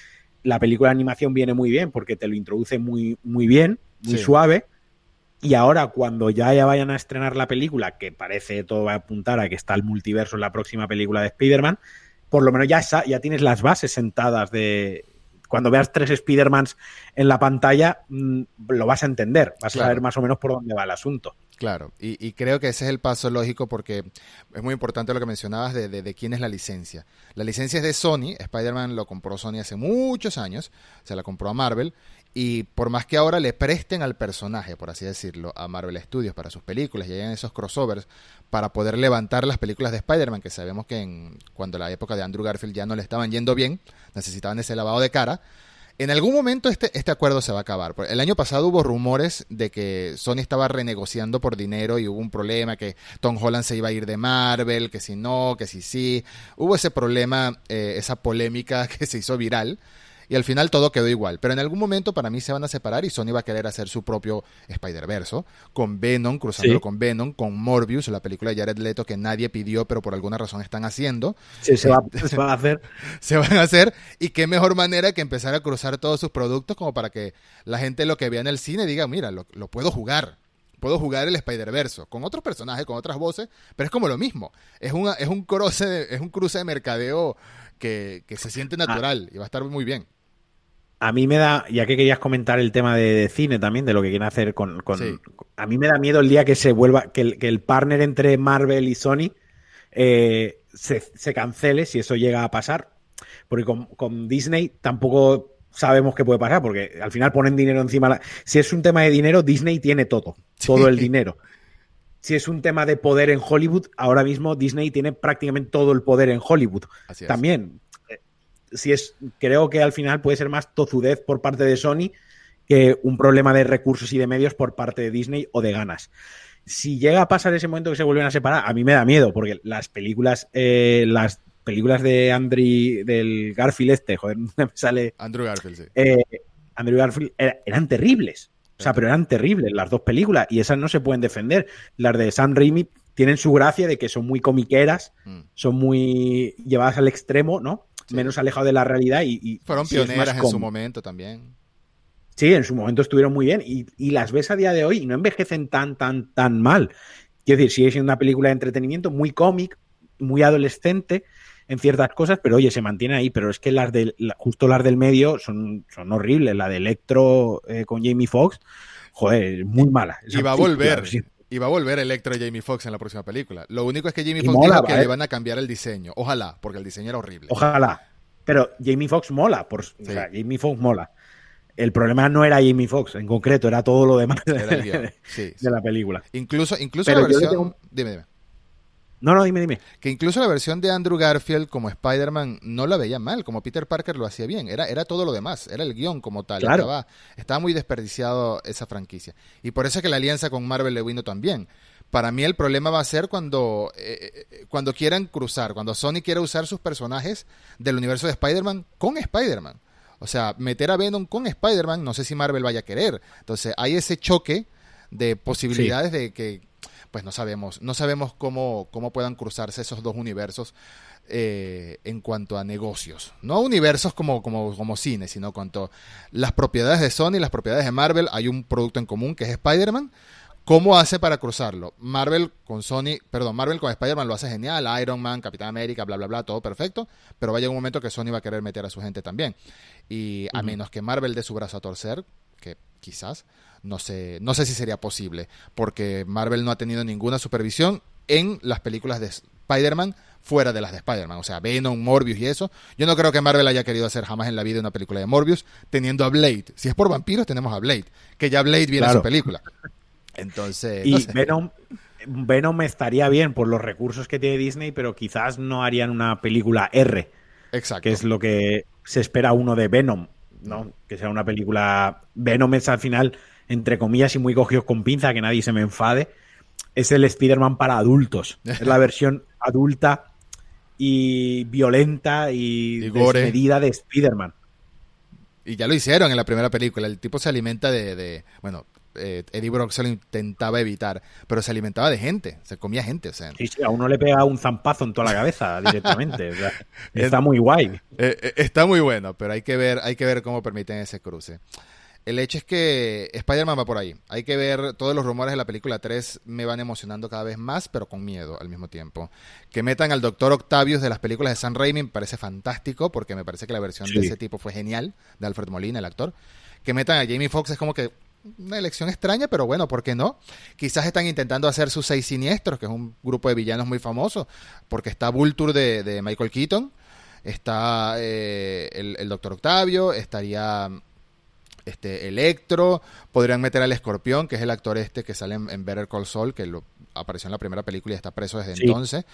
La película de animación viene muy bien porque te lo introduce muy, muy bien, muy Sí. suave. Y ahora, cuando ya, ya vayan a estrenar la película, que parece todo va a apuntar a que está el multiverso en la próxima película de Spider-Man, por lo menos ya, ya tienes las bases sentadas de. Cuando veas tres Spider-Mans en la pantalla, mm, lo vas a entender, vas Claro. a saber más o menos por dónde va el asunto. Claro, y, y creo que ese es el paso lógico porque es muy importante lo que mencionabas de, de- de quién es la licencia. La licencia es de Sony, Spider-Man lo compró Sony hace muchos años, se la compró a Marvel, y por más que ahora le presten al personaje, por así decirlo, a Marvel Studios para sus películas y hayan esos crossovers para poder levantar las películas de Spider-Man, que sabemos que en, cuando la época de Andrew Garfield ya no le estaban yendo bien, necesitaban ese lavado de cara, en algún momento este, este acuerdo se va a acabar. El año pasado hubo rumores de que Sony estaba renegociando por dinero y hubo un problema, que Tom Holland se iba a ir de Marvel, que si no, que si sí. Hubo ese problema, eh, esa polémica [LAUGHS] que se hizo viral. Y al final todo quedó igual. Pero en algún momento para mí se van a separar y Sony va a querer hacer su propio Spider-Verse, con Venom, cruzándolo con Venom, con Morbius, la película de Jared Leto que nadie pidió, pero por alguna razón están haciendo. Sí, se, va, se a hacer. [LAUGHS] se van a hacer. Y qué mejor manera que empezar a cruzar todos sus productos como para que la gente lo que vea en el cine diga, mira, lo, lo puedo jugar puedo jugar el Spider-Verse con otros personajes, con otras voces, pero es como lo mismo. Es, una, es, un, cruce de, es un cruce de mercadeo que, se siente ah. natural y va a estar muy bien. A mí me da, ya que querías comentar el tema de, cine también, de lo que quieren hacer con, A mí me da miedo el día que se vuelva, que el, que el partner entre Marvel y Sony eh, se, cancele, si eso llega a pasar. Porque con, con Disney tampoco sabemos qué puede pasar, porque al final ponen dinero encima. Si es un tema de dinero, Disney tiene todo, todo el dinero. Si es un tema de poder en Hollywood, ahora mismo Disney tiene prácticamente todo el poder en Hollywood. También, eh, si es, creo que al final puede ser más tozudez por parte de Sony que un problema de recursos y de medios por parte de Disney o de ganas. Si llega a pasar ese momento que se vuelven a separar, a mí me da miedo, porque las películas, eh, las películas de Andrew, del Garfield este, joder, [LAUGHS] me sale... Andrew Garfield, sí. Eh, Andrew Garfield eran terribles. O sea, pero eran terribles las dos películas y esas no se pueden defender. Las de Sam Raimi tienen su gracia de que son muy comiqueras, mm. son muy llevadas al extremo, ¿no? Menos alejado de la realidad y... Fueron pioneras en su momento también. Sí, en su momento estuvieron muy bien y, y, las ves a día de hoy y no envejecen tan, tan, tan mal. Quiero decir, sigue siendo una película de entretenimiento muy cómic, muy adolescente, en ciertas cosas, pero oye, se mantiene ahí. Pero es que las del, justo las del medio son, son horribles. La de Electro eh, con Jamie Foxx, joder, muy mala. Y va a volver. Y va a volver Electro Jamie Foxx en la próxima película. Lo único es que Jamie Foxx dijo que le van a cambiar el diseño. Ojalá, porque el diseño era horrible. Ojalá. Pero Jamie Foxx mola. Por, o sea, Jamie Foxx mola. El problema no era Jamie Foxx en concreto, era todo lo demás [LAUGHS] de, la película. Incluso, incluso la versión. Dime, dime. No, no, dime, dime. Que incluso la versión de Andrew Garfield como Spider-Man no la veía mal, como Peter Parker lo hacía bien, era, era todo lo demás, era el guion como tal. Estaba, estaba muy desperdiciado esa franquicia. Y por eso es que la alianza con Marvel le vino también. Para mí el problema va a ser cuando, eh, eh, cuando quieran cruzar, cuando Sony quiera usar sus personajes del universo de Spider-Man con Spider-Man. O sea, meter a Venom con Spider-Man, no sé si Marvel vaya a querer. Entonces hay ese choque de posibilidades de que pues no sabemos, no sabemos cómo, cómo puedan cruzarse esos dos universos eh, en cuanto a negocios. No universos como, como, como cine, sino cuanto las propiedades de Sony, las propiedades de Marvel, hay un producto en común que es Spider-Man. ¿Cómo hace para cruzarlo? Marvel con Sony, perdón, Marvel con Spider-Man lo hace genial, Iron Man, Capitán América, bla, bla, bla, todo perfecto, pero vaya un momento que Sony va a querer meter a su gente también. Y a menos que Marvel dé su brazo a torcer, que quizás, no sé, no sé si sería posible, porque Marvel no ha tenido ninguna supervisión en las películas de Spider-Man fuera de las de Spider-Man, o sea, Venom, Morbius y eso. Yo no creo que Marvel haya querido hacer jamás en la vida una película de Morbius teniendo a Blade. Si es por vampiros, tenemos a Blade, que ya Blade viene a su película. Entonces, y Venom, Venom estaría bien por los recursos que tiene Disney, pero quizás no harían una película R. Exacto. Que es lo que se espera uno de Venom, ¿no? Que sea una película. Venom es al final entre comillas y muy cogidos con pinza, que nadie se me enfade, es el Spider-Man para adultos. Es la [LAUGHS] versión adulta y violenta y, desmedida de Spider-Man. Y ya lo hicieron en la primera película. El tipo se alimenta de. bueno, eh, Eddie Brock se lo intentaba evitar, pero se alimentaba de gente, se comía gente. O sea. Sí, sí, a uno le pega un zampazo en toda la cabeza [LAUGHS] directamente. está muy guay. Eh, eh, está muy bueno, pero hay que ver, hay que ver cómo permiten ese cruce. El hecho es que Spider-Man va por ahí. Hay que ver, todos los rumores de la película 3 me van emocionando cada vez más, pero con miedo al mismo tiempo. Que metan al Doctor Octavius de las películas de San Raimi me parece fantástico, porque me parece que la versión de ese tipo fue genial, de Alfred Molina, el actor. Que metan a Jamie Foxx es como que una elección extraña, pero bueno, ¿por qué no? Quizás están intentando hacer sus seis siniestros, que es un grupo de villanos muy famoso, porque está Vulture de, Michael Keaton, está eh, el, el Doctor Octavio, estaría este Electro, podrían meter al Escorpión, que es el actor este que sale en, Better Call Saul, que lo, apareció en la primera película y está preso desde entonces.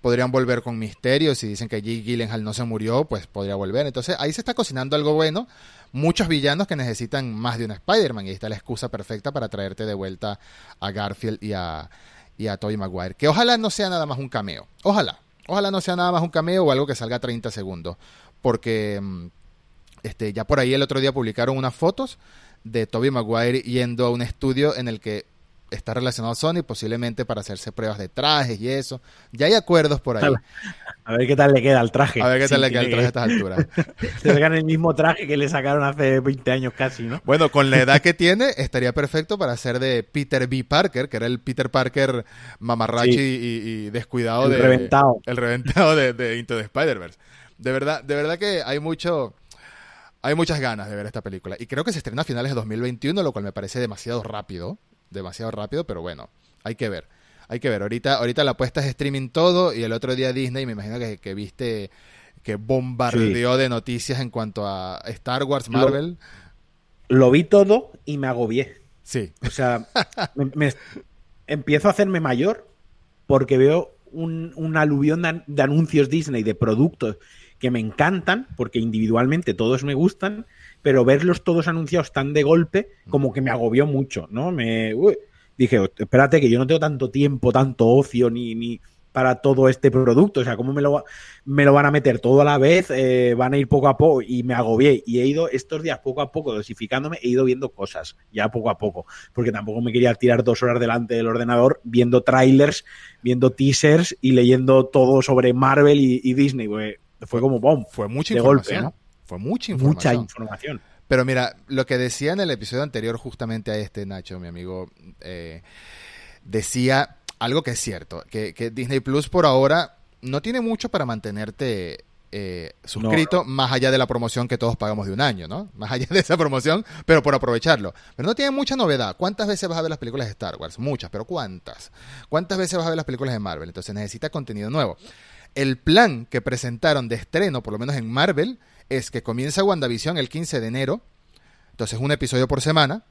Podrían volver con Misterio, si dicen que Jake Gyllenhaal no se murió, pues podría volver. Entonces ahí se está cocinando algo bueno. Muchos villanos que necesitan más de un Spider-Man y ahí está la excusa perfecta para traerte de vuelta a Garfield y a, y a Tobey Maguire. Que ojalá no sea nada más un cameo. Ojalá. Ojalá no sea nada más un cameo o algo que salga 30 segundos. Porque mm, Este, ya por ahí el otro día publicaron unas fotos de Toby Maguire yendo a un estudio en el que está relacionado a Sony, posiblemente para hacerse pruebas de trajes y eso. Ya hay acuerdos por ahí. A ver qué tal le queda al traje. A ver qué tal le queda al traje a estas alturas. [LAUGHS] Se sacan el mismo traje que le sacaron hace 20 años casi, ¿no? Bueno, con la edad que [LAUGHS] tiene, estaría perfecto para ser de Peter B. Parker, que era el Peter Parker mamarrachi y, descuidado el de. Reventado. El reventado de, de Into the Spider-Verse. De verdad, de verdad que hay mucho. Hay muchas ganas de ver esta película. Y creo que se estrena a finales de 2021, lo cual me parece demasiado rápido. Demasiado rápido, pero bueno, hay que ver. Hay que ver. Ahorita, ahorita la apuesta es streaming todo y el otro día Disney, me imagino que, que viste que bombardeó de noticias en cuanto a Star Wars, Marvel. Lo, lo, vi todo y me agobié. Sí. O sea, me, me, empiezo a hacerme mayor porque veo un, un aluvión de, de anuncios Disney, de productos que me encantan, porque individualmente todos me gustan, pero verlos todos anunciados tan de golpe, como que me agobió mucho, ¿no? Me uy, dije, espérate, que yo no tengo tanto tiempo, tanto ocio, ni, ni para todo este producto, o sea, ¿cómo me lo, me lo van a meter todo a la vez? Eh, van a ir poco a poco, y me agobié, y he ido estos días poco a poco dosificándome, he ido viendo cosas, ya poco a poco, porque tampoco me quería tirar dos horas delante del ordenador viendo trailers, viendo teasers y leyendo todo sobre Marvel y, Disney, pues, fue como bomb. Fue mucha de información. golpe, ¿no? Fue mucha información. Mucha información. Pero mira, lo que decía en el episodio anterior, justamente a este, Nacho, mi amigo, eh, decía algo que es cierto, que, que, Disney Plus por ahora no tiene mucho para mantenerte eh, suscrito, no, no. más allá de la promoción que todos pagamos de un año, ¿no? Más allá de esa promoción, pero por aprovecharlo. Pero no tiene mucha novedad. ¿Cuántas veces vas a ver las películas de Star Wars? Muchas, pero ¿cuántas? ¿Cuántas veces vas a ver las películas de Marvel? Entonces necesita contenido nuevo. El plan que presentaron de estreno, por lo menos en Marvel, es que comienza WandaVision el 15 de enero, entonces un episodio por semana.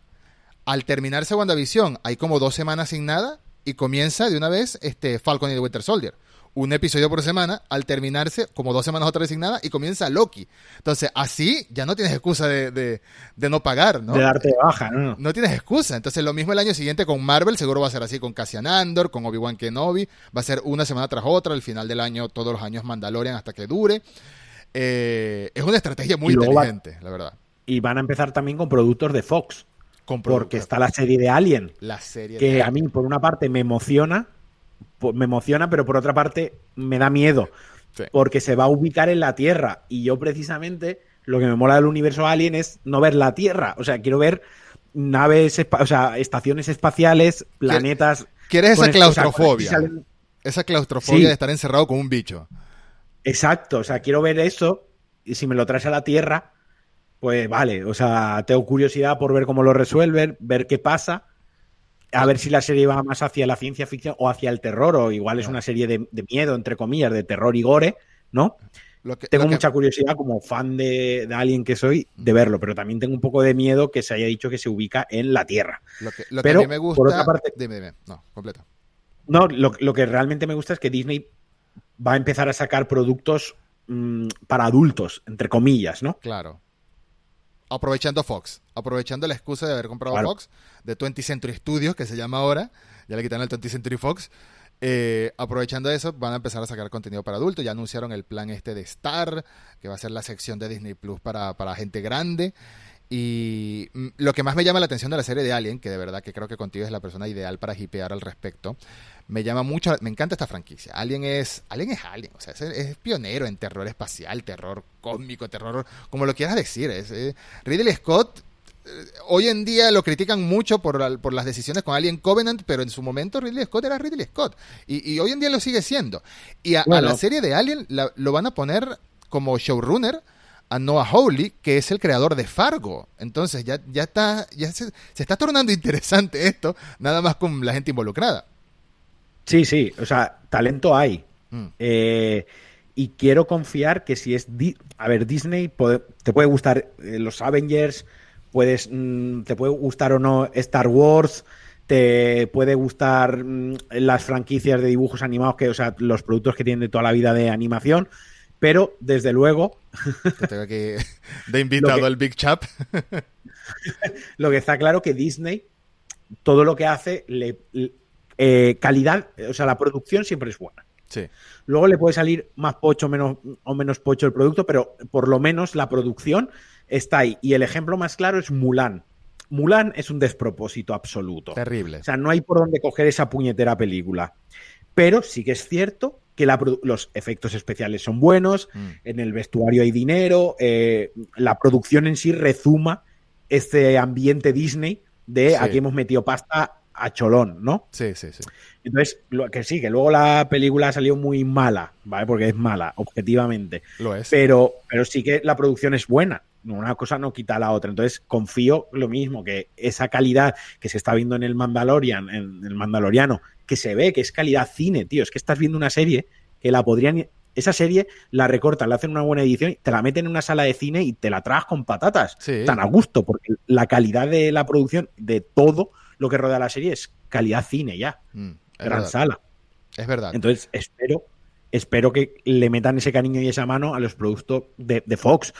Al terminarse WandaVision hay como dos semanas sin nada y comienza de una vez este Falcon y the Winter Soldier. Un episodio por semana, al terminarse como dos semanas otra vez sin nada y comienza Loki. Entonces así ya no tienes excusa de, de, de no pagar, ¿no? De darte de baja, ¿no? No tienes excusa. Entonces lo mismo el año siguiente con Marvel, seguro va a ser así con Cassian Andor, con Obi-Wan Kenobi. Va a ser una semana tras otra, al final del año, todos los años Mandalorian hasta que dure. Eh, es una estrategia muy inteligente, va, la verdad. Y van a empezar también con productos de Fox. Con porque está la serie de Alien. La serie que de a mí, por una parte, me emociona. Me emociona, pero por otra parte, me da miedo. Sí. Porque se va a ubicar en la Tierra. Y yo, precisamente, lo que me mola del universo Alien es no ver la Tierra. O sea, quiero ver naves, o sea, estaciones espaciales, planetas. ¿Quieres esa claustrofobia? Esa claustrofobia sí. de estar encerrado con un bicho. Exacto, o sea, quiero ver eso y si me lo traes a la Tierra, pues vale, o sea, tengo curiosidad por ver cómo lo resuelven, ver qué pasa, a ver si la serie va más hacia la ciencia ficción o hacia el terror, o igual es una serie de, de miedo, entre comillas, de terror y gore, ¿no? Lo que, tengo lo mucha curiosidad como fan de, de, alguien que soy de verlo, pero también tengo un poco de miedo que se haya dicho que se ubica en la Tierra. Lo que, lo pero, que a mí me gusta... Por otra parte, dime, dime. No, completo. No, lo, lo, que realmente me gusta es que Disney va a empezar a sacar productos mmm, para adultos, entre comillas, ¿no? Claro. Aprovechando Fox, aprovechando la excusa de haber comprado claro. Fox, de 20th Century Studios, que se llama ahora, ya le quitaron el 20th Century Fox. Eh, aprovechando eso, van a empezar a sacar contenido para adultos. Ya anunciaron el plan este de Star, que va a ser la sección de Disney Plus para, para gente grande. Y mm, lo que más me llama la atención de la serie de Alien, que de verdad que creo que contigo es la persona ideal para hipear al respecto, me llama mucho, me encanta esta franquicia. Alien es, Alien es Alien, o sea, es, es pionero en terror espacial, terror cósmico, terror, como lo quieras decir. Es, eh, Ridley Scott eh, hoy en día lo critican mucho por, por, las decisiones con Alien Covenant, pero en su momento Ridley Scott era Ridley Scott. Y, y hoy en día lo sigue siendo. Y a, bueno. a la serie de Alien la, lo van a poner como showrunner a Noah Hawley, que es el creador de Fargo. Entonces ya, ya está, ya se, se, está tornando [LAUGHS] interesante esto, nada más con la gente involucrada. Sí, sí, o sea, talento hay. Mm. Eh, y quiero confiar que si es... Di a ver, Disney puede, te puede gustar eh, los Avengers, puedes, mm, te puede gustar o no Star Wars, te puede gustar mm, las franquicias de dibujos animados, que, o sea, los productos que tienen de toda la vida de animación, pero desde luego. Te tengo aquí [LAUGHS] de invitado al Big Chap. [LAUGHS] lo que está claro que Disney, todo lo que hace, le, eh, calidad, o sea, la producción siempre es buena. Sí. Luego le puede salir más pocho menos, o menos pocho el producto, pero por lo menos la producción está ahí. Y el ejemplo más claro es Mulan. Mulan es un despropósito absoluto. Terrible. O sea, no hay por dónde coger esa puñetera película. Pero sí que es cierto que la los efectos especiales son buenos, mm. en el vestuario hay dinero, eh, la producción en sí rezuma este ambiente Disney de aquí hemos metido pasta a cholón, ¿no? Sí, sí, sí. Entonces, lo, que sí, que luego la película salió muy mala, ¿vale? Porque es mala, objetivamente. Lo es. Pero, pero sí que la producción es buena. Una cosa no quita la otra. Entonces, confío lo mismo, que esa calidad que se está viendo en el Mandalorian, en el Mandaloriano, que se ve que es calidad cine, tío. Es que estás viendo una serie que la podrían esa serie la recortan, la hacen una buena edición, te la meten en una sala de cine y te la tragas con patatas. Tan a gusto, porque la calidad de la producción, de todo lo que rodea la serie, es calidad cine ya. Mm, gran sala. Es verdad. Entonces, espero, espero que le metan ese cariño y esa mano a los productos de, Fox.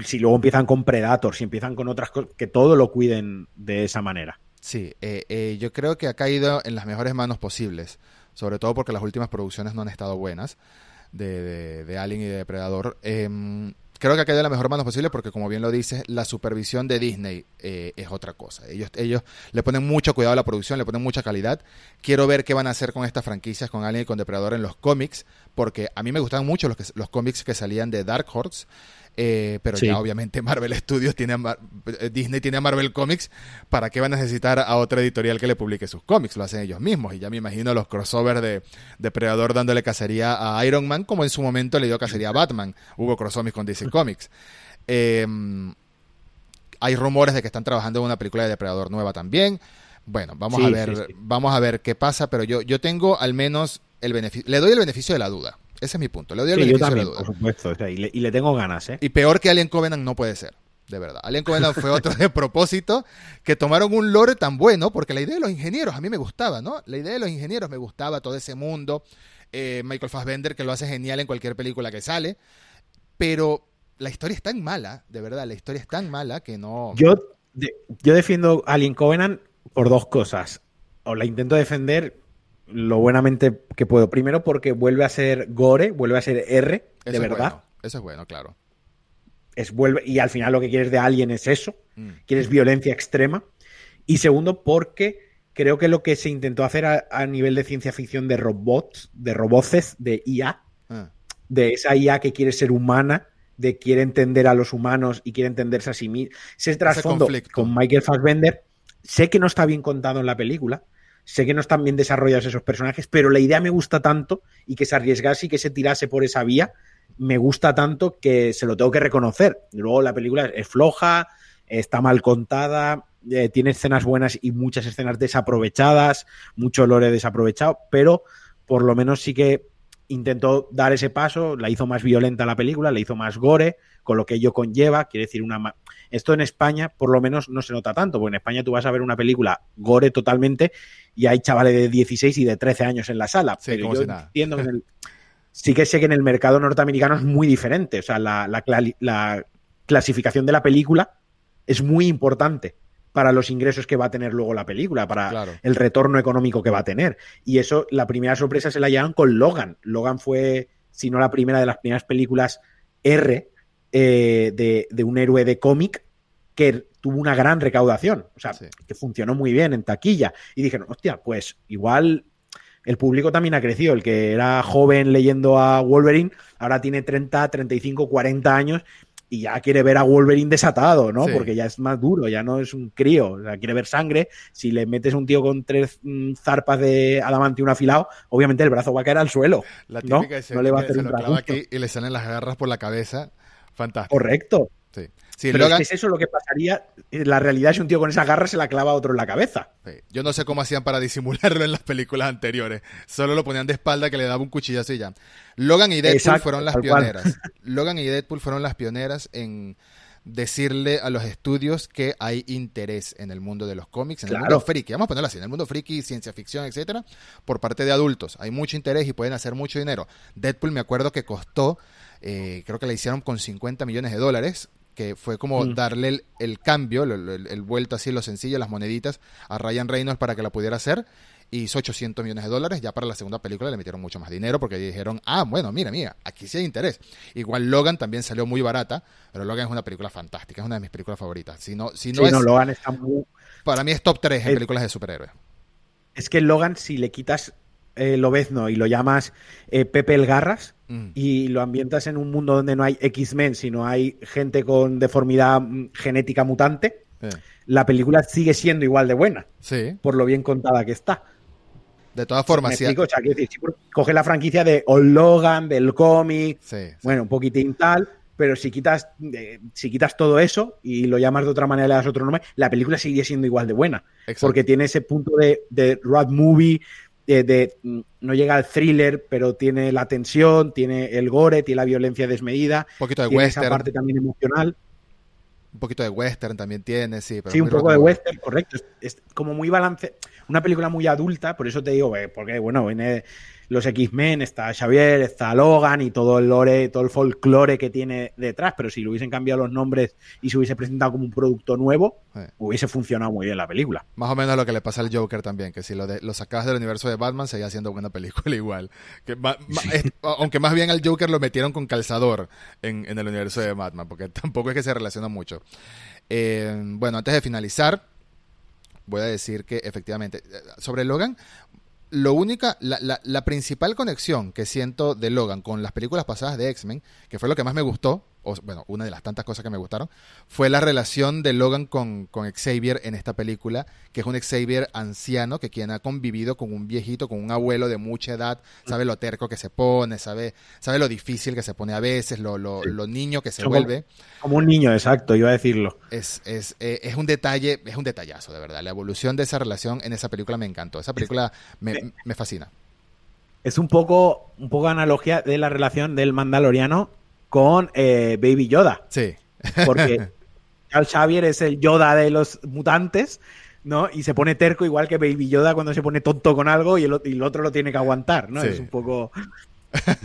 Si luego empiezan con Predator, si empiezan con otras cosas, que todo lo cuiden de esa manera. Sí, eh, eh, yo creo que ha caído en las mejores manos posibles, sobre todo porque las últimas producciones no han estado buenas de, de, Alien y de Depredador. Em, creo que ha caído la mejor mano posible porque, como bien lo dices, la supervisión de Disney eh, es otra cosa. Ellos, ellos le ponen mucho cuidado a la producción, le ponen mucha calidad. Quiero ver qué van a hacer con estas franquicias, con Alien y con Depredador en los cómics, porque a mí me gustaban mucho los, que, los cómics que salían de Dark Horse. Eh, pero ya obviamente Marvel [LAUGHS] Studios tiene eh, Disney tiene a Marvel Comics, ¿para qué va a necesitar a otra editorial que le publique sus cómics? Lo hacen ellos mismos y ya me imagino los crossovers de Depredador dándole cacería a Iron Man como en su momento le dio cacería a Batman. Hubo crossovers con DC Comics. Em, hay rumores de que están trabajando en una película de Depredador nueva también. Bueno, vamos a ver, vamos a ver qué pasa, pero yo, yo tengo al menos el beneficio, le doy el beneficio de la duda. Ese es mi punto. Le doy el beneficio de la duda. Por supuesto, y, le, tengo ganas, ¿eh? Y peor que Alien Covenant no puede ser. De verdad. Alien Covenant fue otro de propósito que tomaron un lore tan bueno, porque la idea de los ingenieros a mí me gustaba, ¿no? La idea de los ingenieros me gustaba, todo ese mundo. Eh, Michael Fassbender, que lo hace genial en cualquier película que sale. Pero la historia es tan mala, de verdad, la historia es tan mala que no. Yo, yo defiendo Alien Covenant por dos cosas. O la intento defender lo buenamente que puedo. Primero porque vuelve a ser gore, vuelve a ser R, de verdad. Eso es bueno, claro. Es vuelve, y al final lo que quieres de alguien es eso. Mm. Quieres violencia extrema. Y segundo, porque creo que lo que se intentó hacer a, nivel de ciencia ficción de robots, de roboces, de IA, ah. de esa IA que quiere ser humana, de quiere entender a los humanos y quiere entenderse a sí mismo. Ese trasfondo con Michael Fassbender, sé que no está bien contado en la película, Sé que no están bien desarrollados esos personajes, pero la idea me gusta tanto y que se arriesgase y que se tirase por esa vía, me gusta tanto que se lo tengo que reconocer. Luego la película es floja, está mal contada, eh, tiene escenas buenas y muchas escenas desaprovechadas, mucho lore desaprovechado, pero por lo menos sí que intentó dar ese paso, la hizo más violenta la película, la hizo más gore, con lo que ello conlleva, quiere decir una... Esto en España por lo menos no se nota tanto, porque en España tú vas a ver una película gore totalmente y hay chavales de 16 y de 13 años en la sala, pero yo entiendo que [LAUGHS] sí que sé que en el mercado norteamericano es muy diferente, o sea, la, la clasificación de la película es muy importante para los ingresos que va a tener luego la película, para el retorno económico que va a tener. Y eso, la primera sorpresa se la llevan con Logan. Logan fue, si no la primera de las primeras películas R eh, de, un héroe de cómic que tuvo una gran recaudación, o sea, que funcionó muy bien en taquilla. Y dije, hostia, pues igual el público también ha crecido. El que era joven leyendo a Wolverine, ahora tiene 30, 35, 40 años y ya quiere ver a Wolverine desatado, ¿no? Porque ya es más duro, ya no es un crío, o sea, quiere ver sangre. Si le metes un tío con tres mm, zarpas de adamante y un afilado, obviamente el brazo va a caer al suelo. La ¿no? no le va a hacer un aquí y le salen las garras por la cabeza. Fantástico. Correcto. Sí. Pero es, eso lo que pasaría. La realidad es un tío con esa garra se la clava a otro en la cabeza. Yo no sé cómo hacían para [LAUGHS] disimularlo en las películas anteriores. Solo lo ponían de espalda que le daba un cuchillazo y ya. Logan y Deadpool fueron las pioneras. [LAUGHS] Logan y Deadpool fueron las pioneras en decirle a los estudios que hay interés en el mundo de los cómics, en el mundo friki, vamos a ponerlo así, en el mundo friki, ciencia ficción, etcétera, por parte de adultos. Hay mucho interés y pueden hacer mucho dinero. Deadpool me acuerdo que costó, eh, creo que la hicieron con 50 millones de dólares, que fue como mm. darle el, cambio, el, vuelto así, lo sencillo, las moneditas a Ryan Reynolds para que la pudiera hacer. y hizo 800 millones de dólares. Ya para la segunda película le metieron mucho más dinero porque dijeron, ah, bueno, mira, mira, aquí sí hay interés. Igual Logan también salió muy barata, pero Logan es una película fantástica, es una de mis películas favoritas. Si no, si no, Sí, es, no, Logan está muy... para mí es top 3 en películas de superhéroes. Es que Logan, si le quitas eh, Lobezno y lo llamas eh, Pepe el Garras Mm. y lo ambientas en un mundo donde no hay X-Men, sino hay gente con deformidad mm, genética mutante, Eh, la película sigue siendo igual de buena, Sí, por lo bien contada que está. de todas formas, ¿Me sí. explico? O sea, quiero decir, si coge la franquicia de Old Logan, del cómic, sí, sí. bueno, un poquitín tal, pero si quitas, eh, si quitas todo eso y lo llamas de otra manera, le das otro nombre, la película seguiría siendo igual de buena. Exacto. Porque tiene ese punto de, de road movie, eh, de, mm, no llega al thriller, pero tiene la tensión, tiene el gore, tiene la violencia desmedida, un poquito de tiene esa parte también emocional. Un poquito de western también tiene, sí. Pero sí, un poco de western, correcto. Es, es como muy balance. Una película muy adulta, por eso te digo, eh, porque bueno, viene los X-Men, está Xavier, está Logan y todo el lore, todo el folclore que tiene detrás, pero si le hubiesen cambiado los nombres y se hubiese presentado como un producto nuevo, Sí. hubiese funcionado muy bien la película. Más o menos lo que le pasa al Joker también, que si lo, de, lo sacabas del universo de Batman, seguía siendo buena película [LAUGHS] igual. Que ma- ma- es- aunque más bien al Joker lo metieron con calzador en, en el universo de Batman, porque tampoco es que se relaciona mucho. Eh, bueno, antes de finalizar, voy a decir que efectivamente, eh, sobre Logan, lo única, la, principal conexión que siento de Logan con las películas pasadas de X-Men, que fue lo que más me gustó, o bueno, una de las tantas cosas que me gustaron, fue la relación de Logan con, con Xavier en esta película, que es un Xavier anciano, que quien ha convivido con un viejito, con un abuelo de mucha edad, sabe lo terco que se pone, sabe, sabe lo difícil que se pone a veces, lo, lo, Sí. lo niño que se Como- vuelve. Como un niño, exacto, iba a decirlo. Es, es, eh, es un detalle, es un detallazo, de verdad. La evolución de esa relación en esa película me encantó. Esa película me, me fascina. Es un poco, un poco analogía de la relación del Mandaloriano con eh, Baby Yoda. Sí. Porque [LAUGHS] Charles Xavier es el Yoda de los mutantes, ¿no? Y se pone terco igual que Baby Yoda cuando se pone tonto con algo y el, o- y el otro lo tiene que aguantar, ¿no? Sí. Es un poco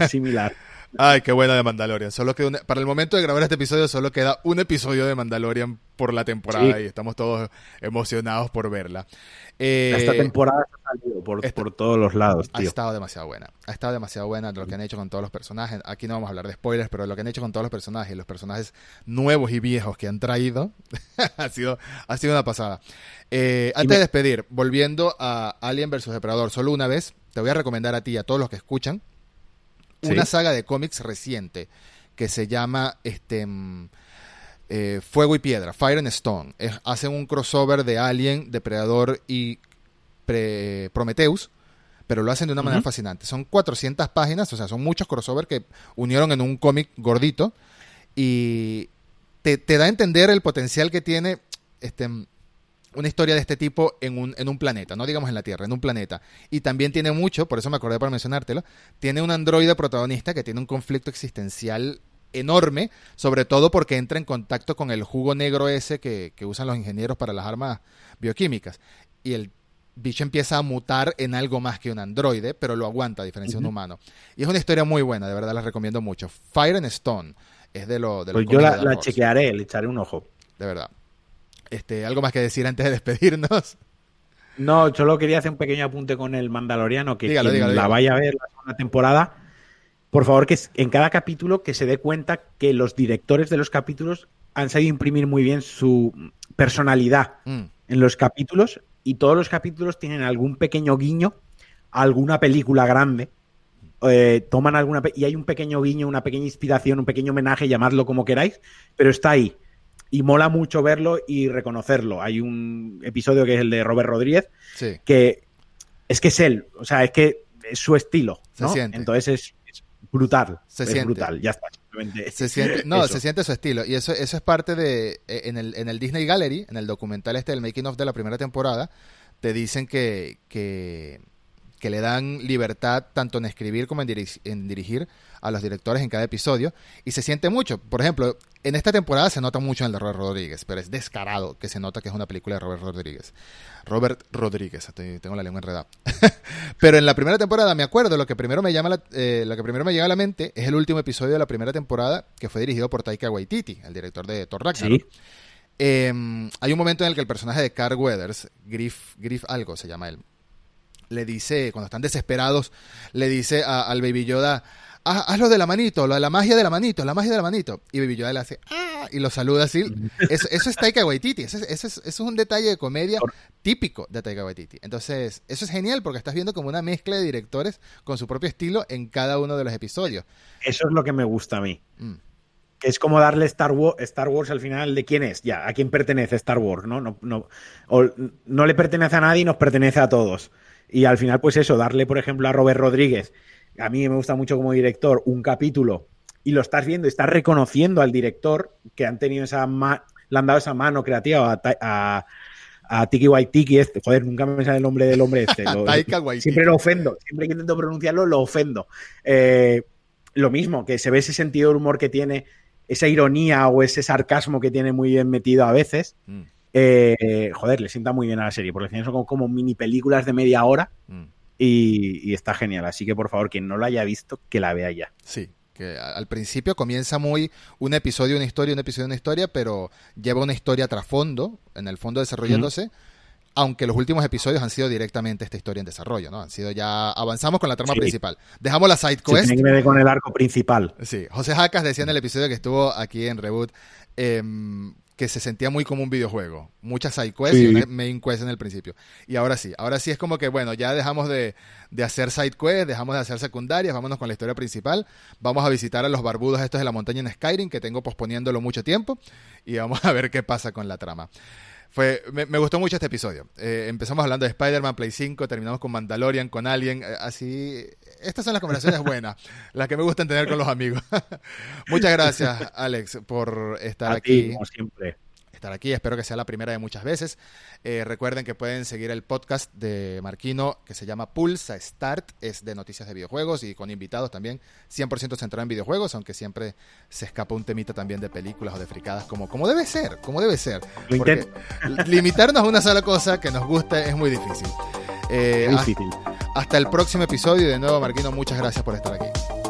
similar. Ay, qué buena de Mandalorian. Solo queda una- para el momento de grabar este episodio solo queda un episodio de Mandalorian por la temporada Sí. y estamos todos emocionados por verla. Eh, Esta temporada ha salido por, esta- por todos los lados, ha tío. estado demasiado buena. Ha estado demasiado buena lo que han hecho con todos los personajes. Aquí no vamos a hablar de spoilers, pero lo que han hecho con todos los personajes, los personajes nuevos y viejos que han traído, [LAUGHS] ha sido, ha sido una pasada. Eh, antes me- de despedir, volviendo a Alien vs Depredador, solo una vez, te voy a recomendar a ti y a todos los que escuchan Sí. una saga de cómics reciente que se llama este mm, eh, Fuego y Piedra, Fire and Stone. Es- hacen un crossover de Alien, Depredador y Pre- Prometheus, pero lo hacen de una manera fascinante. Son 400 páginas, o sea, son muchos crossover que unieron en un cómic gordito y te, te da a entender el potencial que tiene este, una historia de este tipo en un, en un planeta, no digamos en la Tierra, en un planeta. Y también tiene mucho, por eso me acordé para mencionártelo, tiene un androide protagonista que tiene un conflicto existencial enorme, sobre todo porque entra en contacto con el jugo negro ese que, que usan los ingenieros para las armas bioquímicas. Y el bicho empieza a mutar en algo más que un androide, pero lo aguanta a diferencia de un humano. Y es una historia muy buena, de verdad la recomiendo mucho. Fire and Stone es de lo de los Pues yo la, la chequearé, le echaré un ojo. de verdad. Este, algo más que decir antes de despedirnos. No, solo quería hacer un pequeño apunte con el Mandaloriano, que Dígalo, quien dígalo, la dígalo. vaya a ver la segunda temporada, por favor, que en cada capítulo que se dé cuenta que los directores de los capítulos han sabido imprimir muy bien su personalidad Mm, en los capítulos y todos los capítulos tienen algún pequeño guiño a alguna película grande. Eh, toman alguna y hay un pequeño guiño, una pequeña inspiración, un pequeño homenaje, llamadlo como queráis, pero está ahí. Y mola mucho verlo y reconocerlo. Hay un episodio que es el de Robert Rodríguez, sí. que es que es él, o sea, es que es su estilo, Se ¿no? siente. Entonces es, es brutal, Se es siente. brutal, ya está. Se siente, no, eso. se siente su estilo. Y eso, eso es parte de. eh, En el, en el Disney Gallery, en el documental este del Making of de la primera temporada, te dicen que, que, que le dan libertad tanto en escribir como en, diri- en dirigir a los directores en cada episodio. Y se siente mucho. Por ejemplo, en esta temporada se nota mucho en el de Robert Rodríguez, pero es descarado que se nota que es una película de Robert Rodríguez. Robert Rodríguez, estoy- tengo la lengua enredada. [LAUGHS] Pero en la primera temporada, me acuerdo, lo que primero me llama la- eh, lo que primero me llega a la mente es el último episodio de la primera temporada que fue dirigido por Taika Waititi, el director de Thor Ragnarok. Sí. Eh, hay un momento en el que el personaje de Carl Weathers, Griff, Griff algo se llama él, le dice, cuando están desesperados, le dice al Baby Yoda, hazlo de la manito, lo de la magia de la manito, la magia de la manito. Y Baby Yoda le hace, ¡ah! Y lo saluda así. [LAUGHS] Eso, eso es Taika Waititi. Eso, es, un detalle de comedia típico de Taika Waititi. Entonces, eso es genial porque estás viendo como una mezcla de directores con su propio estilo en cada uno de los episodios. Eso es lo que me gusta a mí. Mm. Que es como darle Star Wars, Star Wars al final de quién es, ya, a quién pertenece Star Wars, ¿no? No, no, no le pertenece a nadie y nos pertenece a todos. Y al final, pues eso, darle, por ejemplo, a Robert Rodríguez a mí me gusta mucho como director, un capítulo y lo estás viendo, estás reconociendo al director que han tenido esa le han dado esa mano creativa a, a, a Tiki Waitiki este, joder, nunca me sale el nombre del hombre este. [LAUGHS] siempre lo ofendo, siempre que intento pronunciarlo lo ofendo. Eh, lo mismo, que se ve ese sentido de humor que tiene, esa ironía o ese sarcasmo que tiene muy bien metido a veces. Mm. Eh, joder, le sienta muy bien a la serie, porque son como, mini películas de media hora. Mm. Y, está genial. Así que por favor, quien no lo haya visto, que la vea ya. Sí, que al principio comienza muy un episodio, una historia, un episodio, una historia, pero lleva una historia trasfondo, en el fondo desarrollándose. Aunque los últimos episodios han sido directamente esta historia en desarrollo, ¿no? Han sido ya. Avanzamos con la trama principal. Dejamos la side quest. tiene que ver con el arco principal. Sí. José Jacas decía en el episodio que estuvo aquí en Reboot. Eh, que se sentía muy como un videojuego. Muchas side quests y una main quest en el principio. Y ahora sí, ahora sí es como que, bueno, ya dejamos de, de hacer side quests, dejamos de hacer secundarias, vámonos con la historia principal. Vamos a visitar a los barbudos estos de la montaña en Skyrim, que tengo posponiéndolo mucho tiempo, y vamos [LAUGHS] a ver qué pasa con la trama. Fue, me, gustó mucho este episodio. Eh, empezamos hablando de Spider-Man, Play 5, terminamos con Mandalorian, con Alien, eh, así... Estas son las conversaciones buenas, las que me gustan tener con los amigos. [LAUGHS] Muchas gracias, Alex, por estar aquí. como siempre estar aquí. Espero que sea la primera de muchas veces. Eh, recuerden que pueden seguir el podcast de Marquino que se llama Pulsa Start. Es de noticias de videojuegos y con invitados también 100% centrado en videojuegos, aunque siempre se escapa un temita también de películas o de fricadas, como, como debe ser, como debe ser. Porque [LAUGHS] limitarnos a una sola cosa que nos guste es muy difícil. Eh, difícil. Hasta el próximo episodio. Y de nuevo, Marquino, muchas gracias por estar aquí.